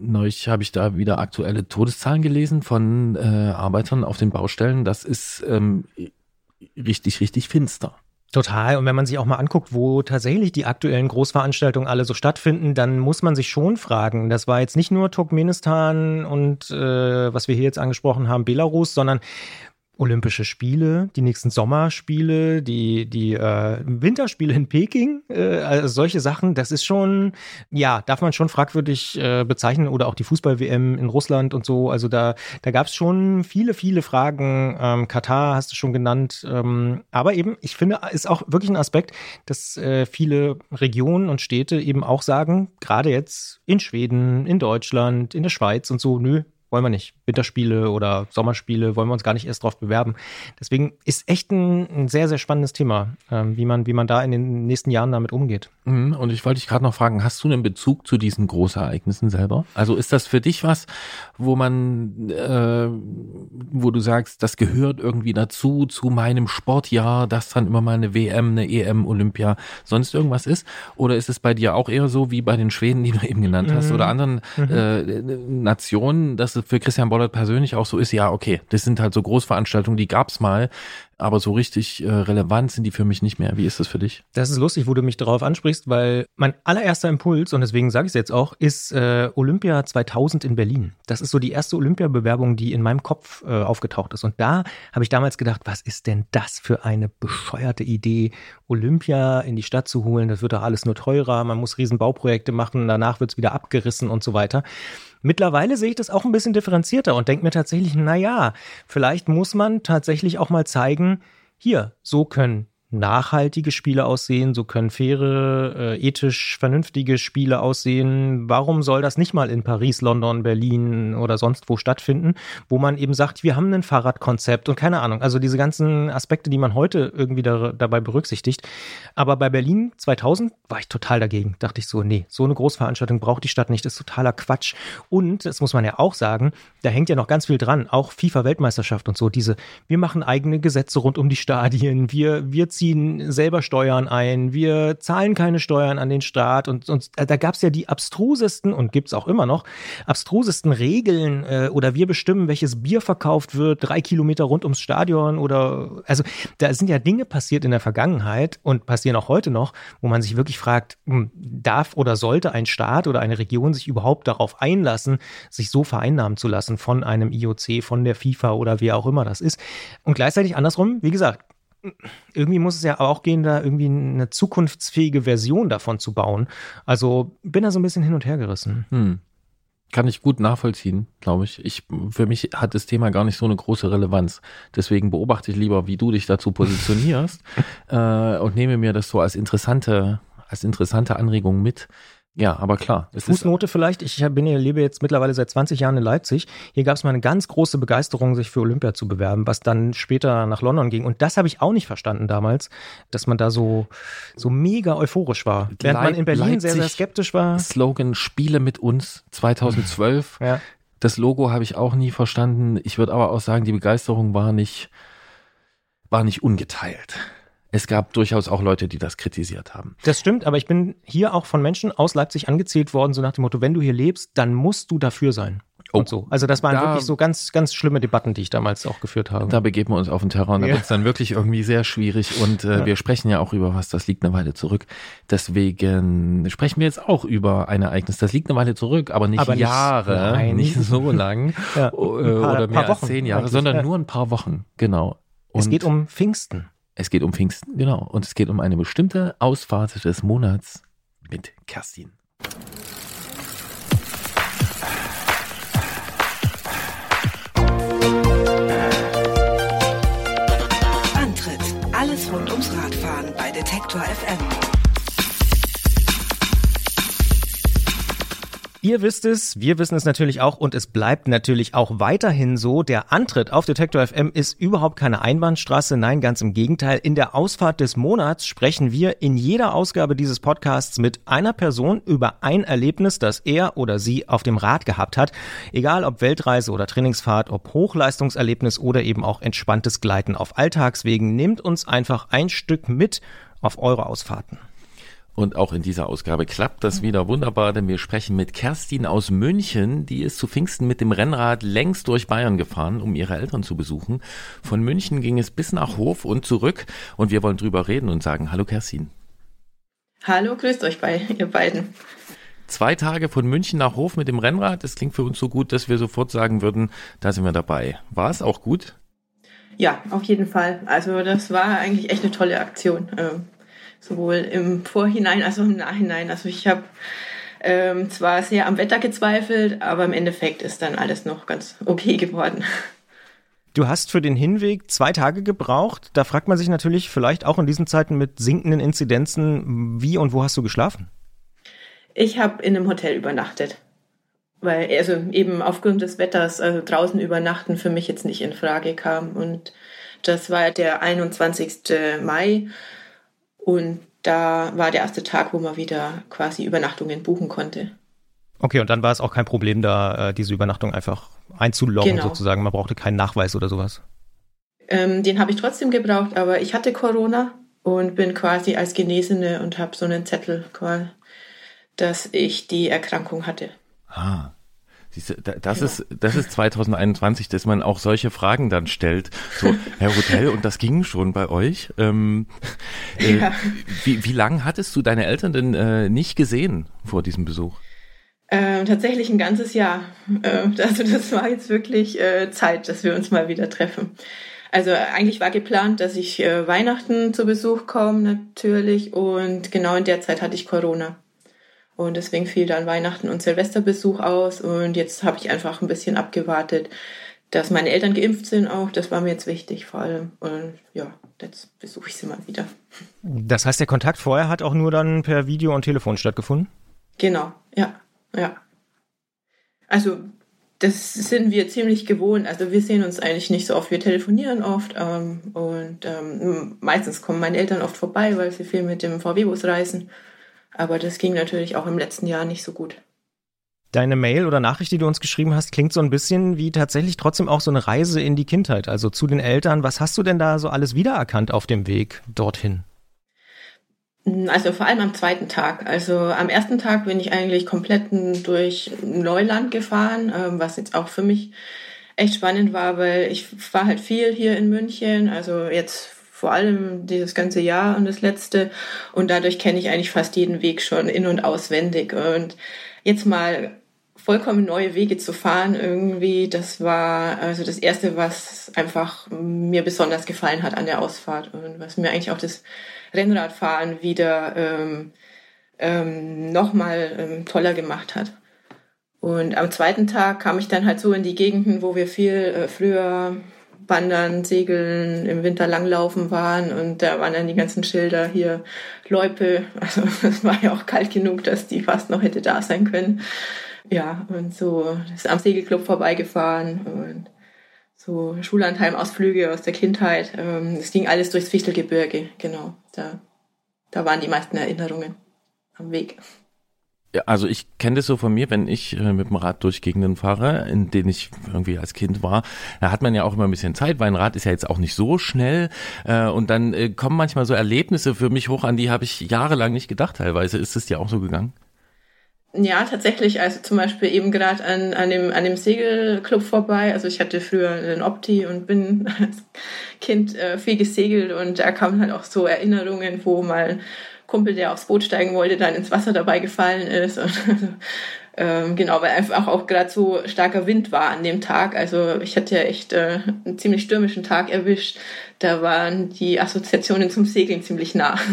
neulich habe ich da wieder aktuelle Todeszahlen gelesen von äh, Arbeitern auf den Baustellen. Das ist ähm, richtig, richtig finster. Total. Und wenn man sich auch mal anguckt, wo tatsächlich die aktuellen Großveranstaltungen alle so stattfinden, dann muss man sich schon fragen. Das war jetzt nicht nur Turkmenistan und äh, was wir hier jetzt angesprochen haben, Belarus, sondern Olympische Spiele, die nächsten Sommerspiele, die, die äh, Winterspiele in Peking, äh, also solche Sachen, das ist schon, ja, darf man schon fragwürdig äh, bezeichnen oder auch die Fußball-WM in Russland und so. Also da, da gab es schon viele, viele Fragen. Ähm, Katar hast du schon genannt. Ähm, aber eben, ich finde, ist auch wirklich ein Aspekt, dass äh, viele Regionen und Städte eben auch sagen, gerade jetzt in Schweden, in Deutschland, in der Schweiz und so, nö, wollen wir nicht. Winterspiele oder Sommerspiele wollen wir uns gar nicht erst drauf bewerben. Deswegen ist echt ein, ein sehr, sehr spannendes Thema, ähm, wie, man, wie man da in den nächsten Jahren damit umgeht. Mhm, Und ich wollte dich gerade noch fragen, hast du einen Bezug zu diesen Großereignissen selber? Also ist das für dich was, wo man, äh, wo du sagst, das gehört irgendwie dazu, zu meinem Sportjahr, dass dann immer mal eine WM, eine EM, Olympia, sonst irgendwas ist? Oder ist es bei dir auch eher so wie bei den Schweden, die du eben genannt hast, Mhm. oder anderen äh, Nationen, dass es für Christian Bollert persönlich auch so ist, ja, okay, das sind halt so Großveranstaltungen, die gab's mal, aber so richtig äh, relevant sind die für mich nicht mehr. Wie ist das für dich? Das ist lustig, wo du mich darauf ansprichst, weil mein allererster Impuls, und deswegen sage ich es jetzt auch, ist äh, Olympia 2000 in Berlin. Das ist so die erste Olympiabewerbung, die in meinem Kopf äh, aufgetaucht ist. Und da habe ich damals gedacht, was ist denn das für eine bescheuerte Idee, Olympia in die Stadt zu holen? Das wird doch alles nur teurer, man muss riesen Bauprojekte machen, danach wird es wieder abgerissen und so weiter. Mittlerweile sehe ich das auch ein bisschen differenzierter und denke mir tatsächlich, na ja, vielleicht muss man tatsächlich auch mal zeigen, hier, so können nachhaltige Spiele aussehen, so können faire, äh, ethisch vernünftige Spiele aussehen. Warum soll das nicht mal in Paris, London, Berlin oder sonst wo stattfinden, wo man eben sagt, wir haben ein Fahrradkonzept und keine Ahnung, also diese ganzen Aspekte, die man heute irgendwie da, dabei berücksichtigt. Aber bei Berlin 2000 war ich total dagegen. Dachte ich so, nee, so eine Großveranstaltung braucht die Stadt nicht, das ist totaler Quatsch. Und, das muss man ja auch sagen, da hängt ja noch ganz viel dran, auch FIFA-Weltmeisterschaft und so, diese, wir machen eigene Gesetze rund um die Stadien, wir, wir ziehen selber Steuern ein, wir zahlen keine Steuern an den Staat und, und da gab es ja die abstrusesten und gibt es auch immer noch, abstrusesten Regeln äh, oder wir bestimmen, welches Bier verkauft wird, drei Kilometer rund ums Stadion oder, also da sind ja Dinge passiert in der Vergangenheit und passieren auch heute noch, wo man sich wirklich fragt, hm, darf oder sollte ein Staat oder eine Region sich überhaupt darauf einlassen, sich so vereinnahmen zu lassen von einem IOC, von der FIFA oder wer auch immer das ist. Und gleichzeitig andersrum, wie gesagt, irgendwie muss es ja auch gehen, da irgendwie eine zukunftsfähige Version davon zu bauen. Also bin da so ein bisschen hin und her gerissen. Hm. Kann ich gut nachvollziehen, glaube ich. ich. Für mich hat das Thema gar nicht so eine große Relevanz. Deswegen beobachte ich lieber, wie du dich dazu positionierst äh, und nehme mir das so als interessante, als interessante Anregung mit. Ja, aber klar. es ist- Fußnote vielleicht, ich bin hier, lebe jetzt mittlerweile seit 20 Jahren in Leipzig. Hier gab es mal eine ganz große Begeisterung, sich für Olympia zu bewerben, was dann später nach London ging. Und das habe ich auch nicht verstanden damals, dass man da so, so mega euphorisch war. Während man in Berlin sehr, sehr Leipzig- skeptisch war. Slogan Spiele mit uns 2012. Ja. Das Logo habe ich auch nie verstanden. Ich würde aber auch sagen, die Begeisterung war nicht, war nicht ungeteilt. Es gab durchaus auch Leute, die das kritisiert haben. Das stimmt, aber ich bin hier auch von Menschen aus Leipzig angezählt worden, so nach dem Motto, wenn du hier lebst, dann musst du dafür sein. Oh. Und so. Also das waren Da- wirklich so ganz, ganz schlimme Debatten, die ich damals auch geführt habe. Da begeben wir uns auf den Terrain. Da Ja. wird es dann wirklich irgendwie sehr schwierig. Und äh, Ja. wir sprechen ja auch über was, das liegt eine Weile zurück. Deswegen sprechen wir jetzt auch über ein Ereignis. Das liegt eine Weile zurück, aber nicht Aber Jahre, nein. nicht so lang Ja, äh, paar- oder mehr als zehn Jahre, sondern nur ein paar Wochen. Genau. es Und geht um Pfingsten. Es geht um Pfingsten, genau. Und es geht um eine bestimmte Ausfahrt des Monats mit Kerstin. Antritt: Alles rund ums Radfahren bei Detektor FM. Ihr wisst es, wir wissen es natürlich auch und es bleibt natürlich auch weiterhin so. Der Antritt auf Detektor FM ist überhaupt keine Einbahnstraße, nein, ganz im Gegenteil. In der Ausfahrt des Monats sprechen wir in jeder Ausgabe dieses Podcasts mit einer Person über ein Erlebnis, das er oder sie auf dem Rad gehabt hat. Egal ob Weltreise oder Trainingsfahrt, ob Hochleistungserlebnis oder eben auch entspanntes Gleiten auf Alltagswegen, nehmt uns einfach ein Stück mit auf eure Ausfahrten. Und auch in dieser Ausgabe klappt das wieder wunderbar, denn wir sprechen mit Kerstin aus München. Die ist zu Pfingsten mit dem Rennrad längst durch Bayern gefahren, um ihre Eltern zu besuchen. Von München ging es bis nach Hof und zurück. Und wir wollen drüber reden und sagen Hallo Kerstin. Hallo, grüßt euch bei ihr beiden. Zwei Tage von München nach Hof mit dem Rennrad, das klingt für uns so gut, dass wir sofort sagen würden, da sind wir dabei. War es auch gut? Ja, auf jeden Fall. Also das war eigentlich echt eine tolle Aktion. Ähm, sowohl im Vorhinein als auch im Nachhinein. Also ich habe ähm, zwar sehr am Wetter gezweifelt, aber im Endeffekt ist dann alles noch ganz okay geworden. Du hast für den Hinweg zwei Tage gebraucht. Da fragt man sich natürlich vielleicht auch in diesen Zeiten mit sinkenden Inzidenzen, wie und wo hast du geschlafen? Ich habe in einem Hotel übernachtet. Weil also eben aufgrund des Wetters also draußen übernachten für mich jetzt nicht in Frage kam. Und das war der 21. Mai. Und da war der erste Tag, wo man wieder quasi Übernachtungen buchen konnte. Okay, und dann war es auch kein Problem, da äh, diese Übernachtung einfach einzuloggen genau. sozusagen. Man brauchte keinen Nachweis oder sowas. Ähm, den habe ich trotzdem gebraucht, aber ich hatte Corona und bin quasi als Genesene und habe so einen Zettel, dass ich die Erkrankung hatte. Ah. Siehst du, das, ja. ist, das ist 2021, dass man auch solche Fragen dann stellt. So, Herr Hotel, und das ging schon bei euch. Ähm, äh, ja. Wie, wie lange hattest du deine Eltern denn äh, nicht gesehen vor diesem Besuch? Ähm, tatsächlich ein ganzes Jahr. Ähm, also das war jetzt wirklich äh, Zeit, dass wir uns mal wieder treffen. Also eigentlich war geplant, dass ich äh, Weihnachten zu Besuch komme natürlich und genau in der Zeit hatte ich Corona. Und deswegen fiel dann Weihnachten und Silvesterbesuch aus. Und jetzt habe ich einfach ein bisschen abgewartet, dass meine Eltern geimpft sind auch. Das war mir jetzt wichtig vor allem. Und ja, jetzt besuche ich sie mal wieder. Das heißt, der Kontakt vorher hat auch nur dann per Video und Telefon stattgefunden? Genau, ja, ja. Also das sind wir ziemlich gewohnt. Also wir sehen uns eigentlich nicht so oft. Wir telefonieren oft ähm, und ähm, meistens kommen meine Eltern oft vorbei, weil sie viel mit dem VW-Bus reisen. Aber das ging natürlich auch im letzten Jahr nicht so gut. Deine Mail oder Nachricht, die du uns geschrieben hast, klingt so ein bisschen wie tatsächlich trotzdem auch so eine Reise in die Kindheit, also zu den Eltern. Was hast du denn da so alles wiedererkannt auf dem Weg dorthin? Also vor allem am zweiten Tag. Also am ersten Tag bin ich eigentlich komplett durch Neuland gefahren, ähm, was jetzt auch für mich echt spannend war, weil ich war halt viel hier in München, also jetzt vor allem dieses ganze Jahr und das letzte. Und dadurch kenne ich eigentlich fast jeden Weg schon in- und auswendig. Und jetzt mal vollkommen neue Wege zu fahren, irgendwie, das war also das Erste, was einfach mir besonders gefallen hat an der Ausfahrt und was mir eigentlich auch das Rennradfahren wieder ähm, ähm, nochmal ähm, toller gemacht hat. Und am zweiten Tag kam ich dann halt so in die Gegenden, wo wir viel äh, früher Wandern, Segeln, im Winter langlaufen waren und da waren dann die ganzen Schilder hier Loipe. Also es war ja auch kalt genug, dass die fast noch hätte da sein können. Ja, und so ist am Segelclub vorbeigefahren und so Schullandheimausflüge aus der Kindheit. Ähm, es ging alles durchs Fichtelgebirge, genau. Da, da waren die meisten Erinnerungen am Weg. Ja, also ich kenne das so von mir, wenn ich äh, mit dem Rad durch Gegenden fahre, in denen ich irgendwie als Kind war, da hat man ja auch immer ein bisschen Zeit, weil ein Rad ist ja jetzt auch nicht so schnell äh, und dann äh, kommen manchmal so Erlebnisse für mich hoch, an die habe ich jahrelang nicht gedacht teilweise. Ist es dir auch so gegangen? Ja, tatsächlich. Also zum Beispiel eben gerade an, an, dem, an dem Segelclub vorbei. Also ich hatte früher einen Opti und bin als Kind äh, viel gesegelt und da kamen halt auch so Erinnerungen, wo mal Kumpel, der aufs Boot steigen wollte, dann ins Wasser dabei gefallen ist. Und, ähm, genau, weil einfach auch gerade so starker Wind war an dem Tag. Also ich hatte ja echt äh, einen ziemlich stürmischen Tag erwischt. Da waren die Assoziationen zum Segeln ziemlich nah.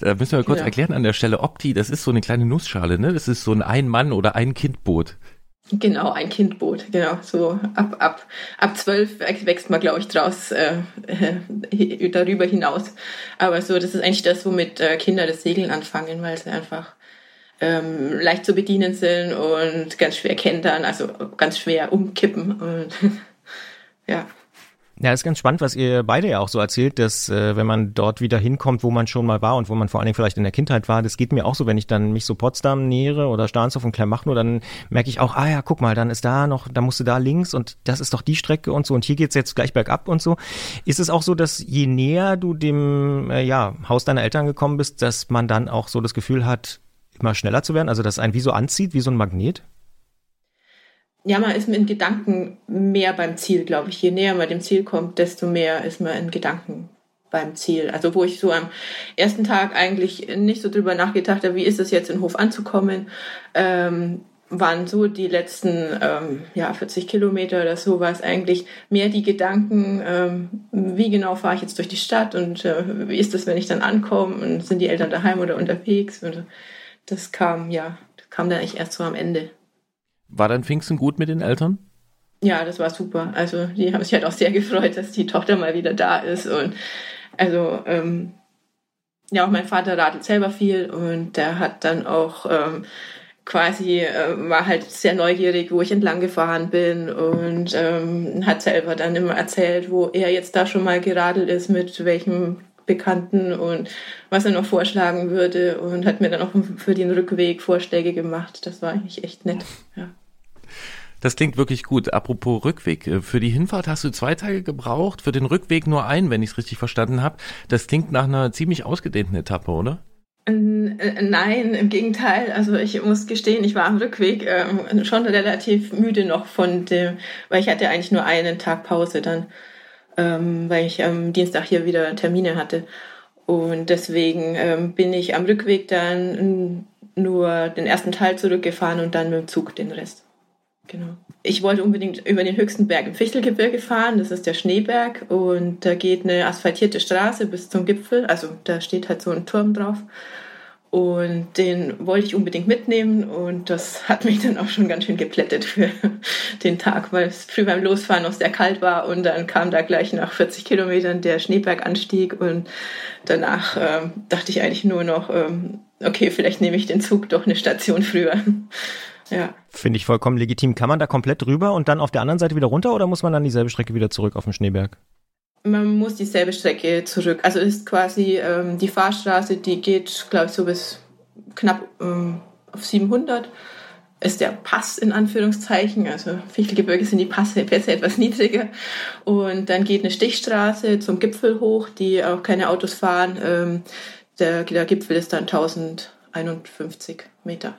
Da müssen wir kurz ja. erklären an der Stelle, Opti, das ist so eine kleine Nussschale, ne? Das ist so ein Ein-Mann- oder Ein-Kind-Boot. Genau, ein Kindboot, genau. So ab ab ab zwölf wächst man, glaube ich, draus äh, darüber hinaus. Aber so, das ist eigentlich das, womit äh, Kinder das Segeln anfangen, weil sie einfach ähm, leicht zu bedienen sind und ganz schwer kentern, also ganz schwer umkippen und ja. Ja, ist ganz spannend, was ihr beide ja auch so erzählt, dass äh, wenn man dort wieder hinkommt, wo man schon mal war und wo man vor allen Dingen vielleicht in der Kindheit war, das geht mir auch so, wenn ich dann mich so Potsdam nähere oder Stahnsdorf und Kleinmachnow, dann merke ich auch, ah ja, guck mal, dann ist da noch, da musst du da links und das ist doch die Strecke und so und hier geht's jetzt gleich bergab und so. Ist es auch so, dass je näher du dem äh, ja, Haus deiner Eltern gekommen bist, dass man dann auch so das Gefühl hat, immer schneller zu werden, also dass ein wie so anzieht, wie so ein Magnet? Ja, man ist mit Gedanken mehr beim Ziel, glaube ich. Je näher man dem Ziel kommt, desto mehr ist man in Gedanken beim Ziel. Also wo ich so am ersten Tag eigentlich nicht so drüber nachgedacht habe, wie ist es jetzt in Hof anzukommen, ähm, waren so die letzten ähm, ja 40 Kilometer oder so war es eigentlich mehr die Gedanken, ähm, wie genau fahre ich jetzt durch die Stadt und äh, wie ist das, wenn ich dann ankomme und sind die Eltern daheim oder unterwegs und das kam ja, das kam dann eigentlich erst so am Ende. War dann Pfingsten gut mit den Eltern? Ja, das war super. Also die haben sich halt auch sehr gefreut, dass die Tochter mal wieder da ist. Und also ähm, ja, auch mein Vater radelt selber viel und der hat dann auch ähm, quasi äh, war halt sehr neugierig, wo ich entlang gefahren bin und ähm, hat selber dann immer erzählt, wo er jetzt da schon mal geradelt ist, mit welchem Bekannten und was er noch vorschlagen würde und hat mir dann auch für den Rückweg Vorschläge gemacht. Das war eigentlich echt nett. Ja. Das klingt wirklich gut. Apropos Rückweg. Äh, für die Hinfahrt hast du zwei Tage gebraucht, für den Rückweg nur einen, wenn ich es richtig verstanden habe. Das klingt nach einer ziemlich ausgedehnten Etappe, oder? Äh, nein, im Gegenteil. Also ich muss gestehen, ich war am Rückweg äh, schon relativ müde noch von dem, weil ich hatte eigentlich nur einen Tag Pause dann ähm, weil ich am Dienstag hier wieder Termine hatte. Und deswegen ähm, bin ich am Rückweg dann nur den ersten Teil zurückgefahren und dann mit dem Zug den Rest. Genau. Ich wollte unbedingt über den höchsten Berg im Fichtelgebirge fahren, das ist der Schneeberg und da geht eine asphaltierte Straße bis zum Gipfel, also da steht halt so ein Turm drauf und den wollte ich unbedingt mitnehmen und das hat mich dann auch schon ganz schön geplättet für den Tag, weil es früh beim Losfahren noch sehr kalt war und dann kam da gleich nach 40 Kilometern der Schneeberganstieg und danach ähm, dachte ich eigentlich nur noch, ähm, okay, vielleicht nehme ich den Zug doch eine Station früher. Ja. Finde ich vollkommen legitim. Kann man da komplett rüber und dann auf der anderen Seite wieder runter oder muss man dann dieselbe Strecke wieder zurück auf den Schneeberg? man muss dieselbe Strecke zurück. Also ist quasi ähm, die Fahrstraße, die geht, glaube ich, so bis knapp ähm, auf 700. Ist der Pass in Anführungszeichen, also Fichtelgebirge sind die Pässe, Pässe etwas niedriger. Und dann geht eine Stichstraße zum Gipfel hoch, die auch keine Autos fahren. Ähm, der, der Gipfel ist dann 1051 Meter.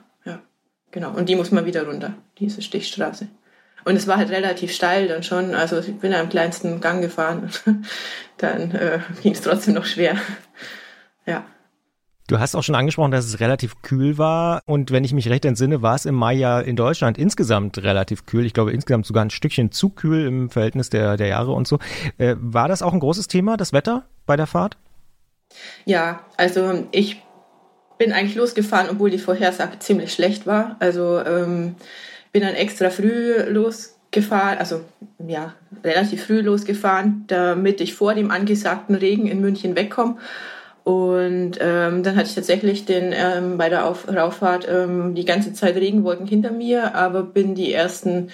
Genau. Und die muss man wieder runter, diese Stichstraße. Und es war halt relativ steil dann schon. Also ich bin am kleinsten Gang gefahren. dann äh, ging es trotzdem noch schwer. ja. Du hast auch schon angesprochen, dass es relativ kühl war. Und wenn ich mich recht entsinne, war es im Mai ja in Deutschland insgesamt relativ kühl. Ich glaube insgesamt sogar ein Stückchen zu kühl im Verhältnis der, der Jahre und so. Äh, war das auch ein großes Thema, das Wetter bei der Fahrt? Ja, also ich bin eigentlich losgefahren, obwohl die Vorhersage ziemlich schlecht war. Also ähm, bin dann extra früh losgefahren, also ja, relativ früh losgefahren, damit ich vor dem angesagten Regen in München wegkomme. Und ähm, dann hatte ich tatsächlich den ähm, bei der Auf Rauffahrt ähm, die ganze Zeit Regenwolken hinter mir, aber bin die ersten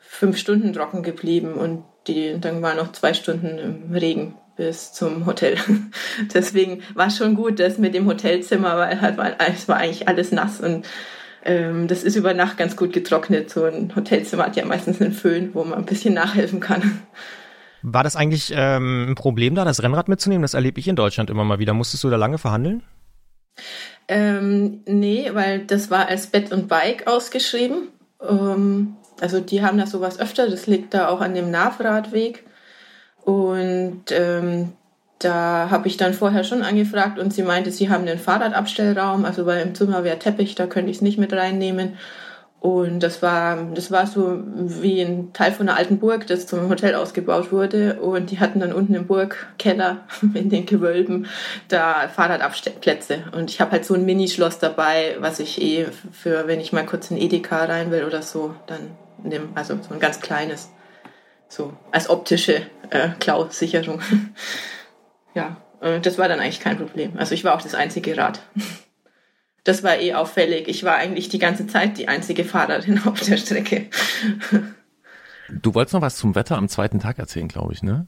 fünf Stunden trocken geblieben und die, dann waren noch zwei Stunden im Regen bis zum Hotel. Deswegen war es schon gut, dass mit dem Hotelzimmer, weil halt war, es war eigentlich alles nass und ähm, das ist über Nacht ganz gut getrocknet. So ein Hotelzimmer hat ja meistens einen Föhn, wo man ein bisschen nachhelfen kann. War das eigentlich ähm, ein Problem da, das Rennrad mitzunehmen? Das erlebe ich in Deutschland immer mal wieder. Musstest du da lange verhandeln? Ähm, nee, weil das war als Bett und Bike ausgeschrieben. Ähm, also die haben da sowas öfter. Das liegt da auch an dem Navradweg. Und ähm, da habe ich dann vorher schon angefragt und sie meinte, sie haben den Fahrradabstellraum, also weil im Zimmer wäre Teppich, da könnte ich es nicht mit reinnehmen. Und das war, das war so wie ein Teil von einer alten Burg, das zum Hotel ausgebaut wurde. Und die hatten dann unten im Burgkeller in den Gewölben da Fahrradabstellplätze. Und ich habe halt so ein Minischloss dabei, was ich eh für, wenn ich mal kurz in Edeka rein will oder so, dann nehme. Also so ein ganz kleines. So als optische äh, Klausicherung. ja, äh, das war dann eigentlich kein Problem. Also ich war auch das einzige Rad. das war eh auffällig. Ich war eigentlich die ganze Zeit die einzige Fahrerin auf der Strecke. Du wolltest noch was zum Wetter am zweiten Tag erzählen, glaube ich, ne?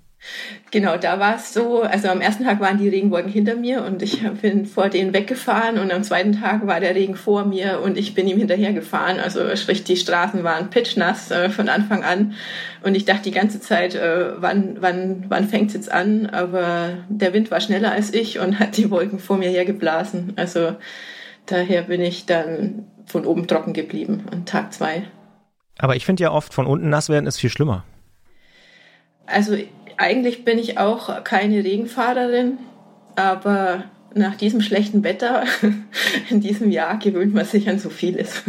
Genau, da war es so, also am ersten Tag waren die Regenwolken hinter mir und ich bin vor denen weggefahren und am zweiten Tag war der Regen vor mir und ich bin ihm hinterhergefahren. Also sprich, die Straßen waren pitchnass äh, von Anfang an und ich dachte die ganze Zeit, äh, wann, wann, wann fängt's jetzt an? Aber der Wind war schneller als ich und hat die Wolken vor mir hergeblasen. Also daher bin ich dann von oben trocken geblieben an Tag zwei. Aber ich finde ja oft, von unten nass werden ist viel schlimmer. Also eigentlich bin ich auch keine Regenfahrerin, aber nach diesem schlechten Wetter in diesem Jahr gewöhnt man sich an so vieles.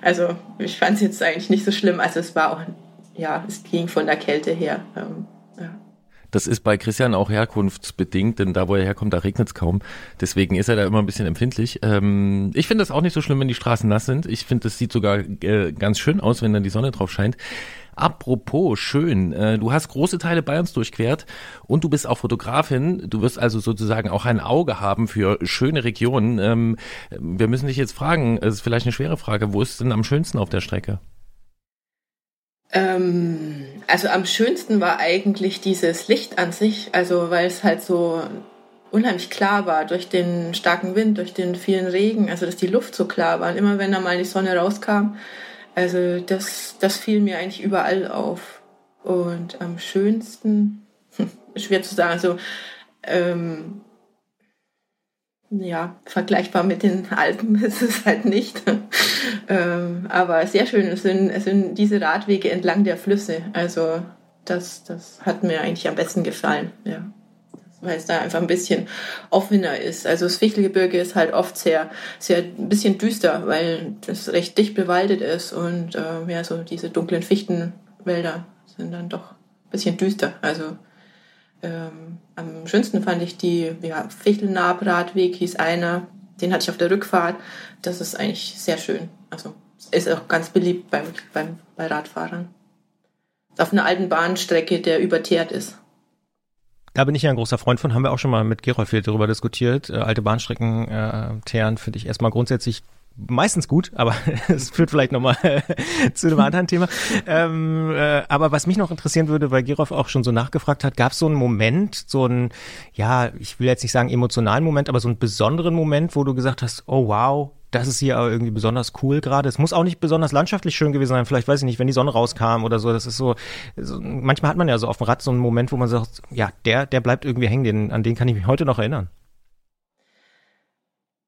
Also ich fand es jetzt eigentlich nicht so schlimm. Also es war auch, ja, es ging von der Kälte her. Ähm. Das ist bei Christian auch herkunftsbedingt, denn da, wo er herkommt, da regnet es kaum. Deswegen ist er da immer ein bisschen empfindlich. Ähm, ich finde das auch nicht so schlimm, wenn die Straßen nass sind. Ich finde, das sieht sogar äh, ganz schön aus, wenn dann die Sonne drauf scheint. Apropos, schön, äh, du hast große Teile Bayerns durchquert und du bist auch Fotografin. Du wirst also sozusagen auch ein Auge haben für schöne Regionen. Ähm, wir müssen dich jetzt fragen, es ist vielleicht eine schwere Frage, wo ist denn am schönsten auf der Strecke? Ähm, also am schönsten war eigentlich dieses Licht an sich, also weil es halt so unheimlich klar war durch den starken Wind, durch den vielen Regen, also dass die Luft so klar war. Und immer wenn da mal die Sonne rauskam, also das, das fiel mir eigentlich überall auf. Und am schönsten, schwer zu sagen, also ähm, ja, vergleichbar mit den Alpen ist es halt nicht. ähm, aber sehr schön, es sind, sind diese Radwege entlang der Flüsse. Also das, das hat mir eigentlich am besten gefallen, ja. Weil es da einfach ein bisschen offener ist. Also das Fichtelgebirge ist halt oft sehr, sehr ein bisschen düster, weil das recht dicht bewaldet ist und äh, ja, so diese dunklen Fichtenwälder sind dann doch ein bisschen düster. Also ähm, am schönsten fand ich die ja, Fichtelnab-Radweg, hieß einer. Den hatte ich auf der Rückfahrt. Das ist eigentlich sehr schön. Also ist auch ganz beliebt beim, beim, bei Radfahrern. Auf einer alten Bahnstrecke, der überteert ist. Da bin ich ja ein großer Freund von, haben wir auch schon mal mit Gerolf darüber diskutiert. Äh, alte Bahnstrecken äh, teeren finde ich erstmal grundsätzlich meistens gut, aber es führt vielleicht nochmal zu einem anderen Thema. Ähm, äh, aber was mich noch interessieren würde, weil Gerolf auch schon so nachgefragt hat, gab es so einen Moment, so einen, ja, ich will jetzt nicht sagen emotionalen Moment, aber so einen besonderen Moment, wo du gesagt hast, oh wow, das ist hier aber irgendwie besonders cool gerade. Es muss auch nicht besonders landschaftlich schön gewesen sein. Vielleicht weiß ich nicht, wenn die Sonne rauskam oder so. Das ist so, so manchmal hat man ja so auf dem Rad so einen Moment, wo man sagt, ja, der, der bleibt irgendwie hängen. Den, an den kann ich mich heute noch erinnern.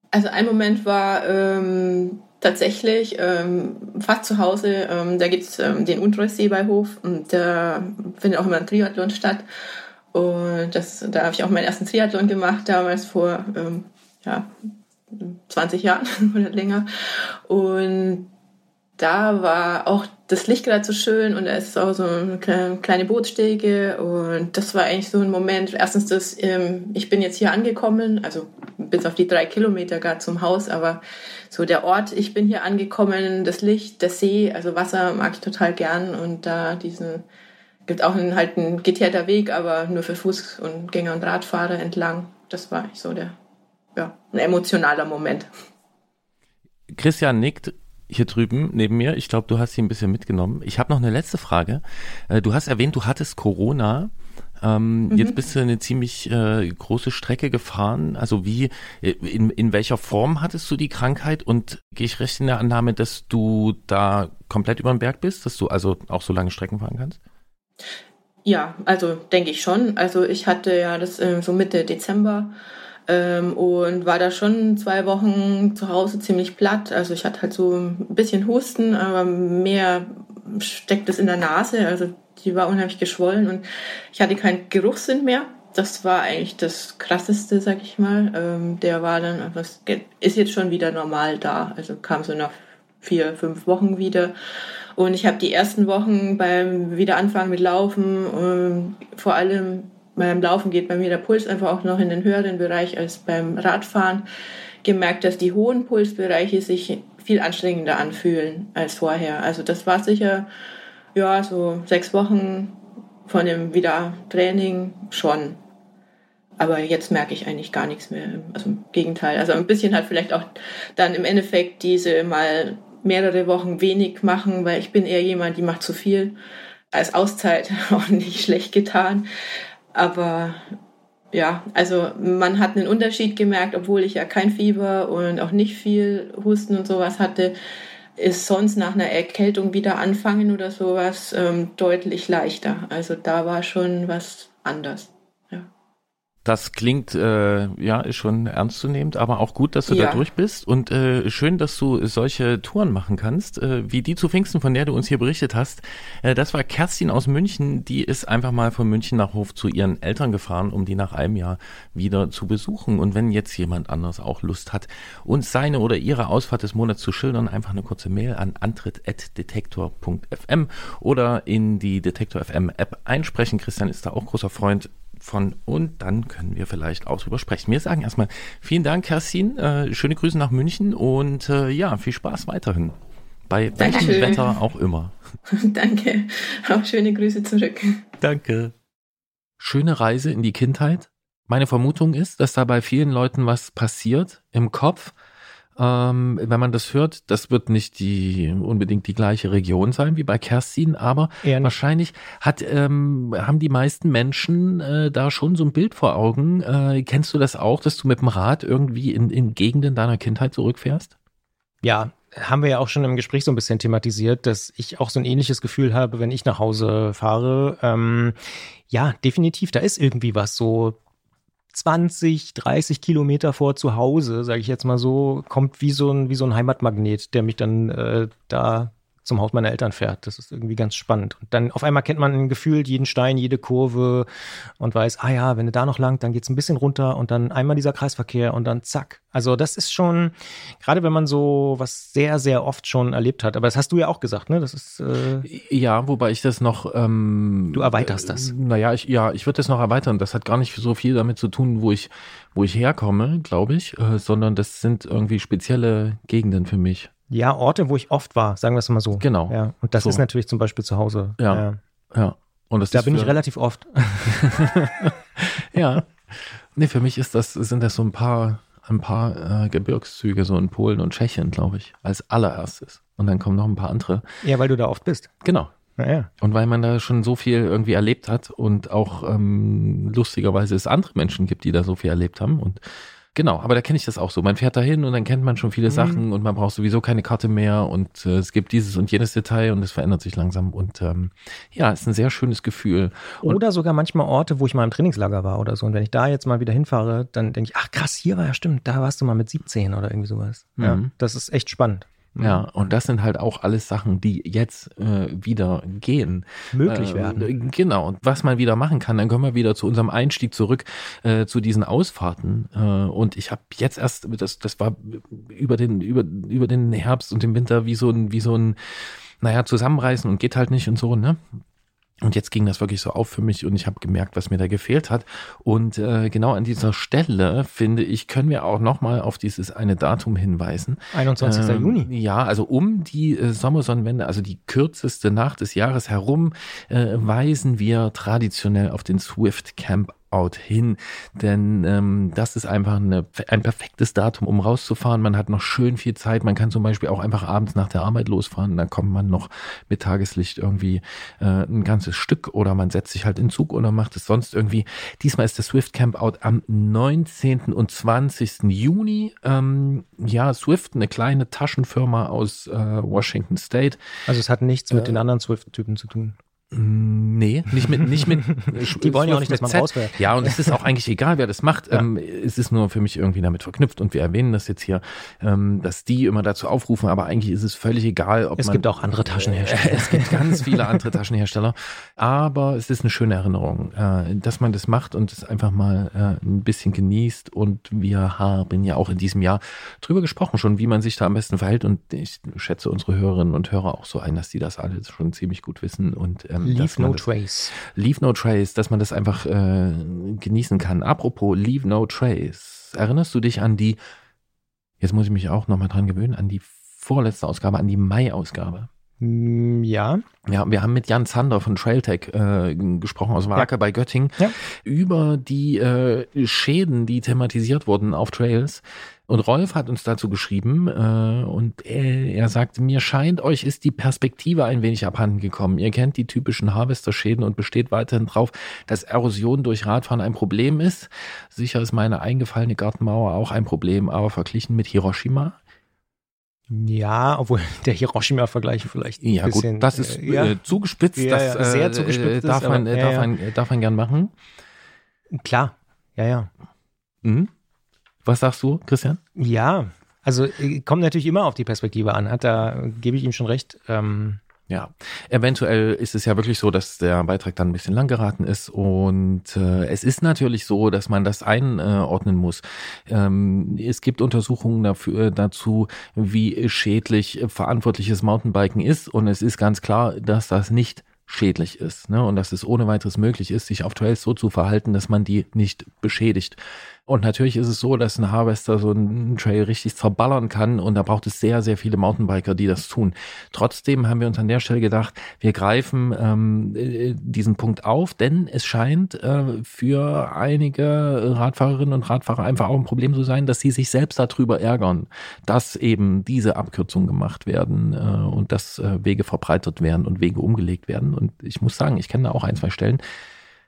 Also ein Moment war ähm, tatsächlich ähm, fast zu Hause. Ähm, da gibt's ähm, den Unterseebeihof bei Hof und da findet auch immer ein Triathlon statt. Und das, da habe ich auch meinen ersten Triathlon gemacht, damals vor ähm, ja, 20 Jahren oder länger. Und da war auch das Licht gerade so schön und da ist auch so eine kleine Bootsstege und das war eigentlich so ein Moment. Erstens, das, ähm, ich bin jetzt hier angekommen, also bis auf die drei Kilometer gerade zum Haus, aber so der Ort, ich bin hier angekommen, das Licht, der See, also Wasser mag ich total gern und da diesen gibt auch einen, halt ein geteerter Weg, aber nur für Fuß- und Gänger und Radfahrer entlang. Das war eigentlich so der, ja, ein emotionaler Moment. Christian nickt hier drüben neben mir. Ich glaube, du hast sie ein bisschen mitgenommen. Ich habe noch eine letzte Frage. Äh, du hast erwähnt, du hattest Corona. Ähm, mhm. Jetzt bist du eine ziemlich äh, große Strecke gefahren. Also wie, äh, in, in welcher Form hattest du die Krankheit? Und gehe ich recht in der Annahme, dass du da komplett über den Berg bist, dass du also auch so lange Strecken fahren kannst? Ja, also denke ich schon. Also ich hatte ja das äh, so Mitte Dezember ähm, und war da schon zwei Wochen zu Hause ziemlich platt. Also ich hatte halt so ein bisschen Husten, aber mehr steckt es in der Nase. Also die war unheimlich geschwollen und ich hatte keinen Geruchssinn mehr. Das war eigentlich das Krasseste, sag ich mal. Ähm, der war dann, was ist jetzt schon wieder normal da. Also kam so nach vier, fünf Wochen wieder. Und ich habe die ersten Wochen beim Wiederanfangen mit Laufen, ähm, vor allem beim Laufen geht bei mir der Puls einfach auch noch in den höheren Bereich als beim Radfahren. Gemerkt, dass die hohen Pulsbereiche sich viel anstrengender anfühlen als vorher. Also das war sicher, ja, so sechs Wochen von dem Wiedertraining schon. aber jetzt merke ich eigentlich gar nichts mehr. Also im Gegenteil. Also ein bisschen hat vielleicht auch dann im Endeffekt diese mal mehrere Wochen wenig machen, weil ich bin eher jemand, die macht zu viel. Als Auszeit auch nicht schlecht getan. Aber ja, also man hat einen Unterschied gemerkt, obwohl ich ja kein Fieber und auch nicht viel Husten und sowas hatte, ist sonst nach einer Erkältung wieder anfangen oder sowas ähm, deutlich leichter. Also da war schon was anders. Das klingt, äh, ja, ist schon ernstzunehmend, aber auch gut, dass du Ja. da durch bist und äh, schön, dass du solche Touren machen kannst, äh, wie die zu Pfingsten, von der du uns hier berichtet hast. Äh, das war Kerstin aus München, die ist einfach mal von München nach Hof zu ihren Eltern gefahren, um die nach einem Jahr wieder zu besuchen. Und wenn jetzt jemand anders auch Lust hat, uns seine oder ihre Ausfahrt des Monats zu schildern, einfach eine kurze Mail an antritt.detektor.fm oder in die Detektor FM App einsprechen. Christian ist da auch großer Freund von und dann können wir vielleicht auch drüber sprechen. Wir sagen erstmal vielen Dank, Kerstin. Äh, schöne Grüße nach München und äh, ja, viel Spaß weiterhin. Bei welchem. Wetter auch immer. Danke. Auch schöne Grüße zurück. Danke. Schöne Reise in die Kindheit. Meine Vermutung ist, dass da bei vielen Leuten was passiert im Kopf. Ähm, wenn man das hört, das wird nicht die unbedingt die gleiche Region sein wie bei Kerstin, aber wahrscheinlich hat, ähm, haben die meisten Menschen äh, da schon so ein Bild vor Augen. Äh, kennst du das auch, dass du mit dem Rad irgendwie in, in Gegenden deiner Kindheit zurückfährst? Ja, haben wir ja auch schon im Gespräch so ein bisschen thematisiert, dass ich auch so ein ähnliches Gefühl habe, wenn ich nach Hause fahre. Ähm, ja, definitiv, da ist irgendwie was so 20, 30 Kilometer vor zu Hause, sage ich jetzt mal so, kommt wie so ein, wie so ein Heimatmagnet, der mich dann äh, da zum Haus meiner Eltern fährt. Das ist irgendwie ganz spannend. Und dann auf einmal kennt man gefühlt jeden Stein, jede Kurve und weiß, ah ja, wenn du da noch lang, dann geht's ein bisschen runter und dann einmal dieser Kreisverkehr und dann zack. Also das ist schon, gerade wenn man so was sehr, sehr oft schon erlebt hat, aber das hast du ja auch gesagt, ne? Das ist, äh, Ja, wobei ich das noch. Ähm, Du erweiterst das. Äh, naja, ich, ja, ich würde das noch erweitern. Das hat gar nicht so viel damit zu tun, wo ich, wo ich herkomme, glaube ich, äh, sondern das sind irgendwie spezielle Gegenden für mich. Ja, Orte, wo ich oft war, sagen wir es mal so. Genau. Ja, und das So. ist natürlich zum Beispiel zu Hause. Ja. Ja. Und das Da bin ich relativ oft. Ja. Nee, für mich ist das, sind das so ein paar, ein paar äh, Gebirgszüge, so in Polen und Tschechien, glaube ich, als allererstes. Und dann kommen noch ein paar andere. Ja, weil du da oft bist. Genau. Naja. Und weil man da schon so viel irgendwie erlebt hat und auch ähm, lustigerweise es andere Menschen gibt, die da so viel erlebt haben. Und genau, aber da kenne ich das auch so. Man fährt da hin und dann kennt man schon viele Sachen und man braucht sowieso keine Karte mehr und äh, es gibt dieses und jenes Detail und es verändert sich langsam. Und ähm, ja, ist ein sehr schönes Gefühl. Und Oder sogar manchmal Orte, wo ich mal im Trainingslager war oder so. Und wenn ich da jetzt mal wieder hinfahre, dann denke ich, ach krass, hier war ja stimmt, da warst du mal mit 17 oder irgendwie sowas. Ja, Mhm. das ist echt spannend. Ja, und das sind halt auch alles Sachen, die jetzt äh, wieder gehen. Möglich Äh, werden. Genau, und was man wieder machen kann, dann kommen wir wieder zu unserem Einstieg zurück, äh, zu diesen Ausfahrten. Äh, und ich habe jetzt erst, das, das war über den, über, über den Herbst und den Winter wie so ein, wie so ein, naja, zusammenreißen und geht halt nicht und so, ne? Und jetzt ging das wirklich so auf für mich und ich habe gemerkt, was mir da gefehlt hat. Und äh, genau an dieser Stelle, finde ich, können wir auch nochmal auf dieses eine Datum hinweisen. 21. Ähm, Juni. Ja, also um die äh, Sommersonnenwende, also die kürzeste Nacht des Jahres herum, äh, weisen wir traditionell auf den Swift Camp Out hin, denn ähm, das ist einfach eine, ein perfektes Datum, um rauszufahren. Man hat noch schön viel Zeit. Man kann zum Beispiel auch einfach abends nach der Arbeit losfahren. Dann kommt man noch mit Tageslicht irgendwie äh, ein ganzes Stück oder man setzt sich halt in Zug oder macht es sonst irgendwie. Diesmal ist der Swift Camp Out am 19. und 20. Juni. Ähm, ja, Swift, eine kleine Taschenfirma aus äh, Washington State. Also es hat nichts mit äh, den anderen Swift-Typen zu tun. Mm, Nee, nicht mit, nicht mit. Die wollen ja auch nicht, dass man Z. rausfährt. Ja, und es ist auch eigentlich egal, wer das macht. Ja. Ähm, es ist nur für mich irgendwie damit verknüpft und wir erwähnen das jetzt hier, ähm, dass die immer dazu aufrufen, aber eigentlich ist es völlig egal, ob Es man. gibt auch andere Taschenhersteller. Es gibt ganz viele andere Taschenhersteller, aber es ist eine schöne Erinnerung, äh, dass man das macht und es einfach mal äh, ein bisschen genießt. Und wir haben ja auch in diesem Jahr drüber gesprochen schon, wie man sich da am besten verhält. Und ich schätze unsere Hörerinnen und Hörer auch so ein, dass die das alle schon ziemlich gut wissen und ähm, Leave dass man no das- trace. Leave No Trace, dass man das einfach äh, genießen kann. Apropos Leave No Trace, erinnerst du dich an die, jetzt muss ich mich auch nochmal dran gewöhnen, an die vorletzte Ausgabe, an die Mai-Ausgabe? Mm, Ja, Ja, wir haben mit Jan Zander von Trailtech äh, gesprochen aus Wake Ja. bei Göttingen Ja. über die äh, Schäden, die thematisiert wurden auf Trails. Und Rolf hat uns dazu geschrieben äh, und er, er sagte, mir scheint, euch ist die Perspektive ein wenig abhanden gekommen. Ihr kennt die typischen Harvester-Schäden und besteht weiterhin drauf, dass Erosion durch Radfahren ein Problem ist. Sicher ist meine eingefallene Gartenmauer auch ein Problem, aber verglichen mit Hiroshima ja, obwohl der Hiroshima-Vergleich vielleicht ein Ja, bisschen, gut, das ist äh, ja, äh, zugespitzt, Ja, das ja, sehr äh, zugespitzt darf, ist, man, aber- äh, ja, darf, man, darf man gern machen. klar, ja, ja. Mhm. Was sagst du, Christian? Ja, also äh, kommt natürlich immer auf die Perspektive an, hat da gebe ich ihm schon recht. Ähm, Ja, eventuell ist es ja wirklich so, dass der Beitrag dann ein bisschen lang geraten ist und äh, es ist natürlich so, dass man das einordnen muss. Ähm, es gibt Untersuchungen dafür, dazu, wie schädlich verantwortliches Mountainbiken ist und es ist ganz klar, dass das nicht schädlich ist ne? und dass es ohne weiteres möglich ist, sich auf Trails so zu verhalten, dass man die nicht beschädigt. Und natürlich ist es so, dass ein Harvester so einen Trail richtig zerballern kann und da braucht es sehr, sehr viele Mountainbiker, die das tun. Trotzdem haben wir uns an der Stelle gedacht, wir greifen ähm, äh, diesen Punkt auf, denn es scheint äh, für einige Radfahrerinnen und Radfahrer einfach auch ein Problem zu sein, dass sie sich selbst darüber ärgern, dass eben diese Abkürzungen gemacht werden äh, und dass äh, Wege verbreitert werden und Wege umgelegt werden. Und ich muss sagen, ich kenne da auch ein, zwei Stellen.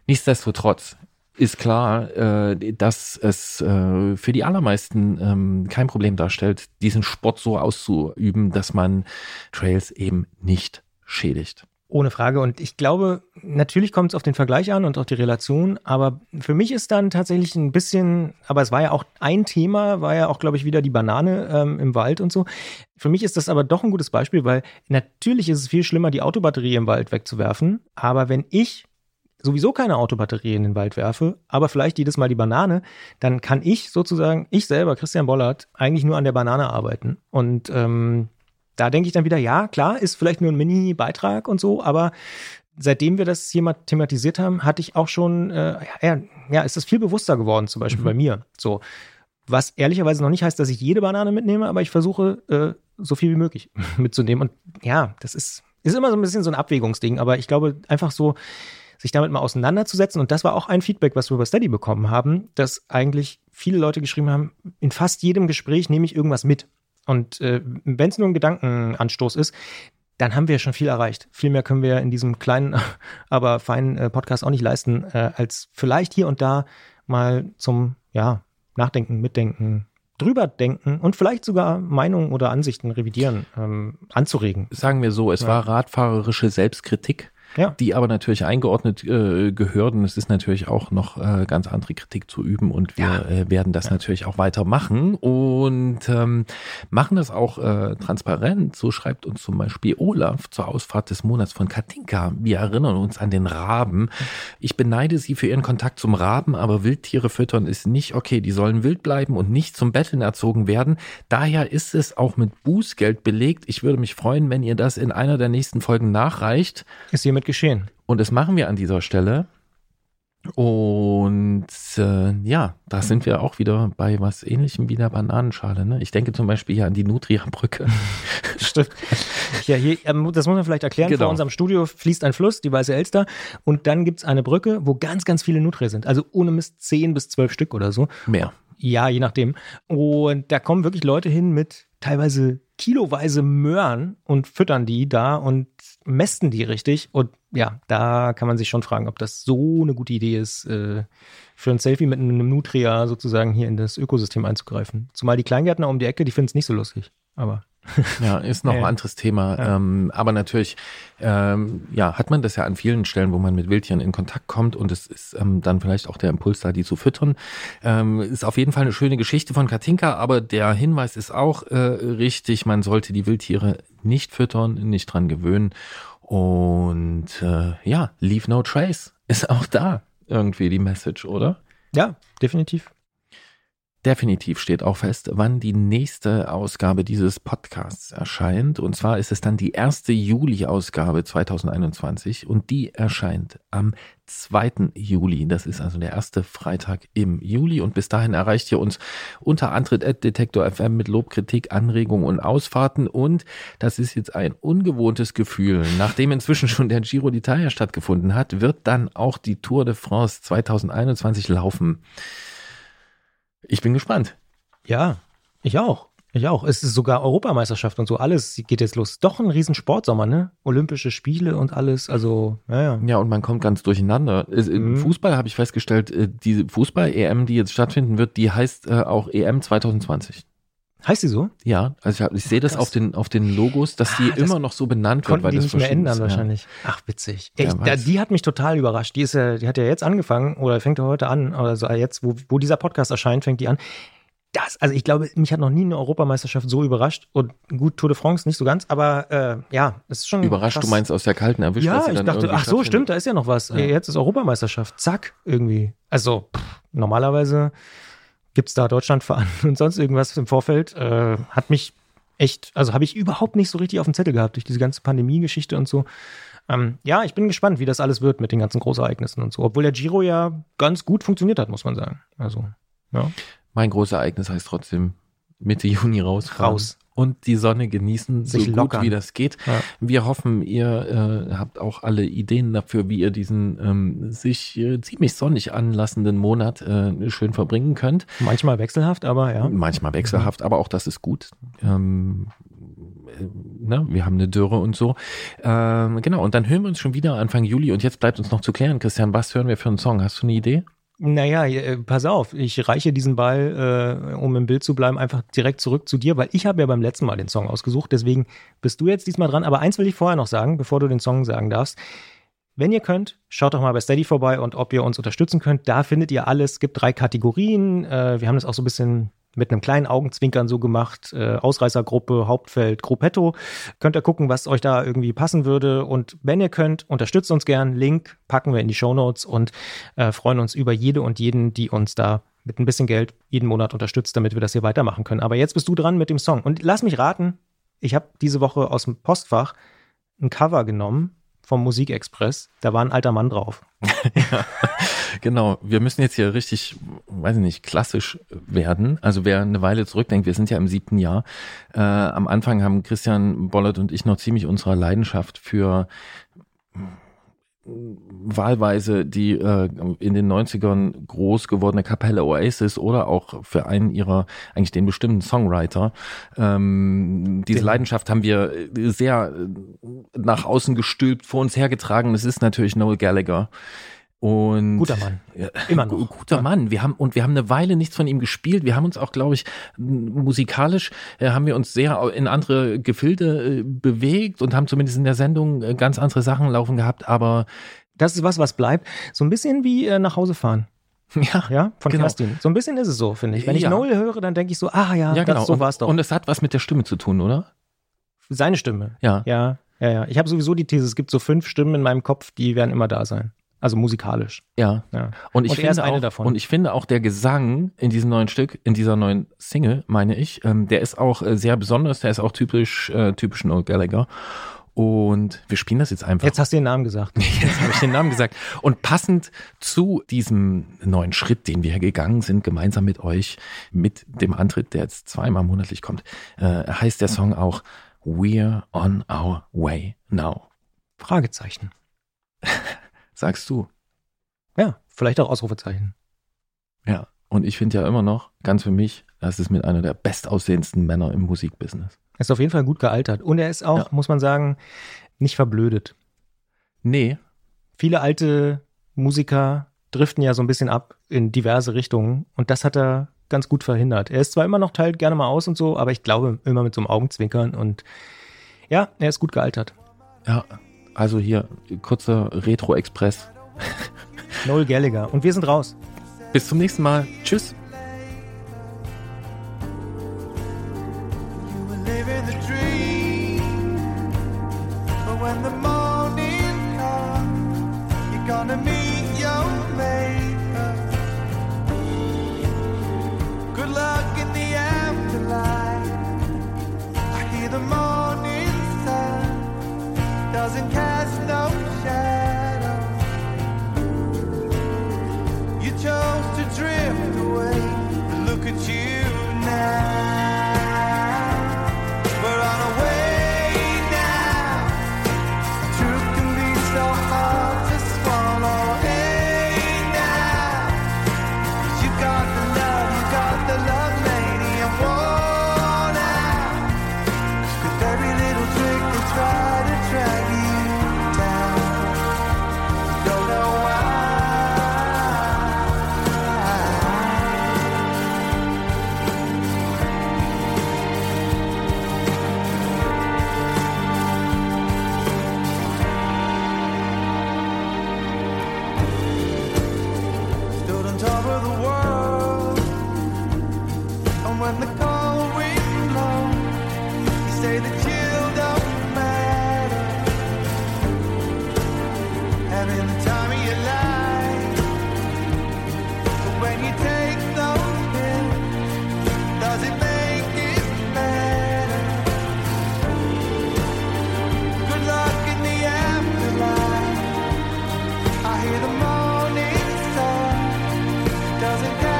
Nichtsdestotrotz ist klar, äh, dass es äh, für die allermeisten ähm, kein Problem darstellt, diesen Sport so auszuüben, dass man Trails eben nicht schädigt. Ohne Frage. Und ich glaube, natürlich kommt es auf den Vergleich an und auf die Relation. Aber für mich ist dann tatsächlich ein bisschen, aber es war ja auch ein Thema, war ja auch, glaube ich, wieder die Banane ähm, im Wald und so. Für mich ist das aber doch ein gutes Beispiel, weil natürlich ist es viel schlimmer, die Autobatterie im Wald wegzuwerfen. Aber wenn ich sowieso keine Autobatterie in den Wald werfe, aber vielleicht jedes Mal die Banane, dann kann ich sozusagen, ich selber, Christian Bollert, eigentlich nur an der Banane arbeiten. Und ähm, da denke ich dann wieder, ja, klar, ist vielleicht nur ein Mini-Beitrag und so, aber seitdem wir das hier mal thematisiert haben, hatte ich auch schon, äh, ja, ja, ist das viel bewusster geworden, zum Beispiel bei mir. So. Was ehrlicherweise noch nicht heißt, dass ich jede Banane mitnehme, aber ich versuche, äh, so viel wie möglich mitzunehmen. Und ja, das ist, ist immer so ein bisschen so ein Abwägungsding, aber ich glaube, einfach so, sich damit mal auseinanderzusetzen. Und das war auch ein Feedback, was wir über Steady bekommen haben, dass eigentlich viele Leute geschrieben haben, in fast jedem Gespräch nehme ich irgendwas mit. Und äh, wenn es nur ein Gedankenanstoß ist, dann haben wir schon viel erreicht. Viel mehr können wir in diesem kleinen, aber feinen äh, Podcast auch nicht leisten, äh, als vielleicht hier und da mal zum ja, Nachdenken, Mitdenken, drüber denken und vielleicht sogar Meinungen oder Ansichten revidieren, ähm, anzuregen. Sagen wir so, es Ja. war radfahrerische Selbstkritik. Ja. die aber natürlich eingeordnet äh, gehört und es ist natürlich auch noch äh, ganz andere Kritik zu üben und wir Ja. äh, werden das natürlich auch weitermachen und ähm, machen das auch äh, transparent. So schreibt uns zum Beispiel Olaf zur Ausfahrt des Monats von Katinka. Wir erinnern uns an den Raben. Ich beneide sie für ihren Kontakt zum Raben, aber Wildtiere füttern ist nicht okay. Die sollen wild bleiben und nicht zum Betteln erzogen werden. Daher ist es auch mit Bußgeld belegt. Ich würde mich freuen, wenn ihr das in einer der nächsten Folgen nachreicht. Ist hiermit geschehen. Und das machen wir an dieser Stelle. Und äh, ja, da sind wir auch wieder bei was ähnlichem wie der Bananenschale. Ne? Ich denke zum Beispiel hier an die Nutria-Brücke. Stimmt. Ja, hier, ähm, das muss man vielleicht erklären. Genau. Vor unserem Studio fließt ein Fluss, die Weiße Elster, und dann gibt's eine Brücke, wo ganz, ganz viele Nutria sind. Also ohne Mist zehn bis zwölf Stück oder so. Mehr. Ja, je nachdem. Und da kommen wirklich Leute hin mit teilweise kiloweise Möhren und füttern die da und mästen die richtig. Und ja, da kann man sich schon fragen, ob das so eine gute Idee ist, äh, für ein Selfie mit einem Nutria sozusagen hier in das Ökosystem einzugreifen. Zumal die Kleingärtner um die Ecke, die finden es nicht so lustig. Aber Ja, ist noch ein anderes Thema. Ja. Ähm, aber natürlich, ähm, ja, hat man das ja an vielen Stellen, wo man mit Wildtieren in Kontakt kommt und es ist ähm, dann vielleicht auch der Impuls da, die zu füttern. Ähm, ist auf jeden Fall eine schöne Geschichte von Katinka, aber der Hinweis ist auch äh, richtig, man sollte die Wildtiere nicht füttern, nicht dran gewöhnen. Und äh, ja, leave no trace ist auch da irgendwie die Message, oder? ja, definitiv. Definitiv steht auch fest, wann die nächste Ausgabe dieses Podcasts erscheint. Und zwar ist es dann die erste Juli-Ausgabe 2021 und die erscheint am 2. Juli. Das ist also der erste Freitag im Juli. Und bis dahin erreicht ihr uns unter Antritt at Detektor FM mit Lob, Kritik, Anregungen und Ausfahrten. Und das ist jetzt ein ungewohntes Gefühl. Nachdem inzwischen schon der Giro d'Italia stattgefunden hat, wird dann auch die Tour de France 2021 laufen. Ich bin gespannt. Ja, ich auch. Ich auch. Es ist sogar Europameisterschaft und so. Alles geht jetzt los. Doch ein riesen Sportsommer, ne? Olympische Spiele und alles. Also, ja, ja. Und man kommt ganz durcheinander. Im Mhm. Fußball habe ich festgestellt, äh, die Fußball-EM, die jetzt stattfinden wird, die heißt äh, auch EM 2020. Heißt die so? Ja, also ich, ich sehe das Krass. auf den, auf den Logos, dass die Ah, das immer noch so benannt wird, Konnten weil die das nicht mehr ändern ist, ja. wahrscheinlich. Ach, witzig. Da, weiß. die hat mich total überrascht. Die ist ja, die hat ja jetzt angefangen oder fängt ja heute an, oder so jetzt, wo, wo dieser Podcast erscheint, fängt die an. Das, also ich glaube, mich hat noch nie eine Europameisterschaft so überrascht. Und gut, Tour de France nicht so ganz, aber äh, ja, das ist schon. Überrascht, krass. du meinst aus der kalten erwischt, dass Ja, sie ich dachte, ach so, stimmt, da ist ja noch was. Ja. Jetzt ist Europameisterschaft. Zack, irgendwie. Also, pff, normalerweise gibt's da Deutschlandfahren und sonst irgendwas im Vorfeld. Äh, hat mich echt, also habe ich überhaupt nicht so richtig auf dem Zettel gehabt durch diese ganze Pandemie-Geschichte und so. Ähm, ja, ich bin gespannt, wie das alles wird mit den ganzen Großereignissen und so. Obwohl der Giro ja ganz gut funktioniert hat, muss man sagen. Also, ja. Mein großes Ereignis heißt trotzdem Mitte Juni rausfahren. Raus. Und die Sonne genießen, Sich so gut lockern. wie das geht. Ja. Wir hoffen, ihr äh, habt auch alle Ideen dafür, wie ihr diesen ähm, sich äh, ziemlich sonnig anlassenden Monat äh, schön verbringen könnt. Manchmal wechselhaft, aber ja. Manchmal wechselhaft, aber auch das ist gut. Ähm, äh, ne? Wir haben eine Dürre und so. Ähm, genau, und dann hören wir uns schon wieder Anfang Juli. Und jetzt bleibt uns noch zu klären, Christian, was hören wir für einen Song? Hast du eine Idee? Naja, äh, pass auf, ich reiche diesen Ball, äh, um im Bild zu bleiben, einfach direkt zurück zu dir, weil ich habe ja beim letzten Mal den Song ausgesucht, deswegen bist du jetzt diesmal dran. Aber eins will ich vorher noch sagen, bevor du den Song sagen darfst. Wenn ihr könnt, schaut doch mal bei Steady vorbei und ob ihr uns unterstützen könnt. Da findet ihr alles. Es gibt drei Kategorien. Äh, wir haben das auch so ein bisschen mit einem kleinen Augenzwinkern so gemacht. Äh, Ausreißergruppe, Hauptfeld, Gruppetto. Könnt ihr gucken, was euch da irgendwie passen würde. Und wenn ihr könnt, unterstützt uns gern. Link packen wir in die Show Notes und äh, freuen uns über jede und jeden, die uns da mit ein bisschen Geld jeden Monat unterstützt, damit wir das hier weitermachen können. Aber jetzt bist du dran mit dem Song. Und lass mich raten, ich habe diese Woche aus dem Postfach ein Cover genommen vom Musikexpress. Da war ein alter Mann drauf. Genau, wir müssen jetzt hier richtig, weiß ich nicht, klassisch werden. Also wer eine Weile zurückdenkt, wir sind ja im siebten Jahr. Äh, am Anfang haben Christian Bollert und ich noch ziemlich unserer Leidenschaft für wahlweise die äh, in den 90ern groß gewordene Kapelle Oasis oder auch für einen ihrer, eigentlich den bestimmten Songwriter. Ähm, diese Den- Leidenschaft haben wir sehr nach außen gestülpt, vor uns hergetragen. Das ist natürlich Noel Gallagher. Und Guter Mann. Immer noch. Guter Mann. Wir haben, und wir haben eine Weile nichts von ihm gespielt. Wir haben uns auch, glaube ich, musikalisch äh, haben wir uns sehr in andere Gefilde äh, bewegt und haben zumindest in der Sendung äh, ganz andere Sachen laufen gehabt. Aber Das ist was, was bleibt. So ein bisschen wie äh, nach Hause fahren. ja, Ja, von Genau. Kerstin. So ein bisschen ist es so, finde ich. Wenn ich Ja. Noel höre, dann denke ich so, ah ja, ja, das, genau. so war es doch. Und es hat was mit der Stimme zu tun, oder? Seine Stimme. Ja. Ja, ja, ja. Ich habe sowieso die These, es gibt so fünf Stimmen in meinem Kopf, die werden immer da sein. Also musikalisch. Ja. Ja. Und ich Und finde auch, davon. und ich finde auch der Gesang in diesem neuen Stück, in dieser neuen Single, meine ich, ähm, der ist auch äh, sehr besonders. Der ist auch typisch, äh, typisch Noel Gallagher. Und wir spielen das jetzt einfach. Jetzt hast du den Namen gesagt. Jetzt habe ich den Namen gesagt. Und passend zu diesem neuen Schritt, den wir gegangen sind, gemeinsam mit euch, mit dem Antritt, der jetzt zweimal monatlich kommt, äh, heißt der Song auch We're on our way now. Fragezeichen. Sagst du? Ja, vielleicht auch Ausrufezeichen. Ja. Und ich finde ja immer noch, ganz für mich, das ist mit einer der bestaussehendsten Männer im Musikbusiness. Ist auf jeden Fall gut gealtert. Und er ist auch, Ja. muss man sagen, nicht verblödet. Nee, Viele alte Musiker driften ja so ein bisschen ab in diverse Richtungen. Und das hat er ganz gut verhindert. Er ist zwar immer noch teilt gerne mal aus und so, aber ich glaube immer mit so einem Augenzwinkern. Und ja, er ist gut gealtert. ja, also hier, kurzer Retro-Express. Noel Gallagher. Und wir sind raus. Bis zum nächsten Mal. Tschüss. The morning star doesn't.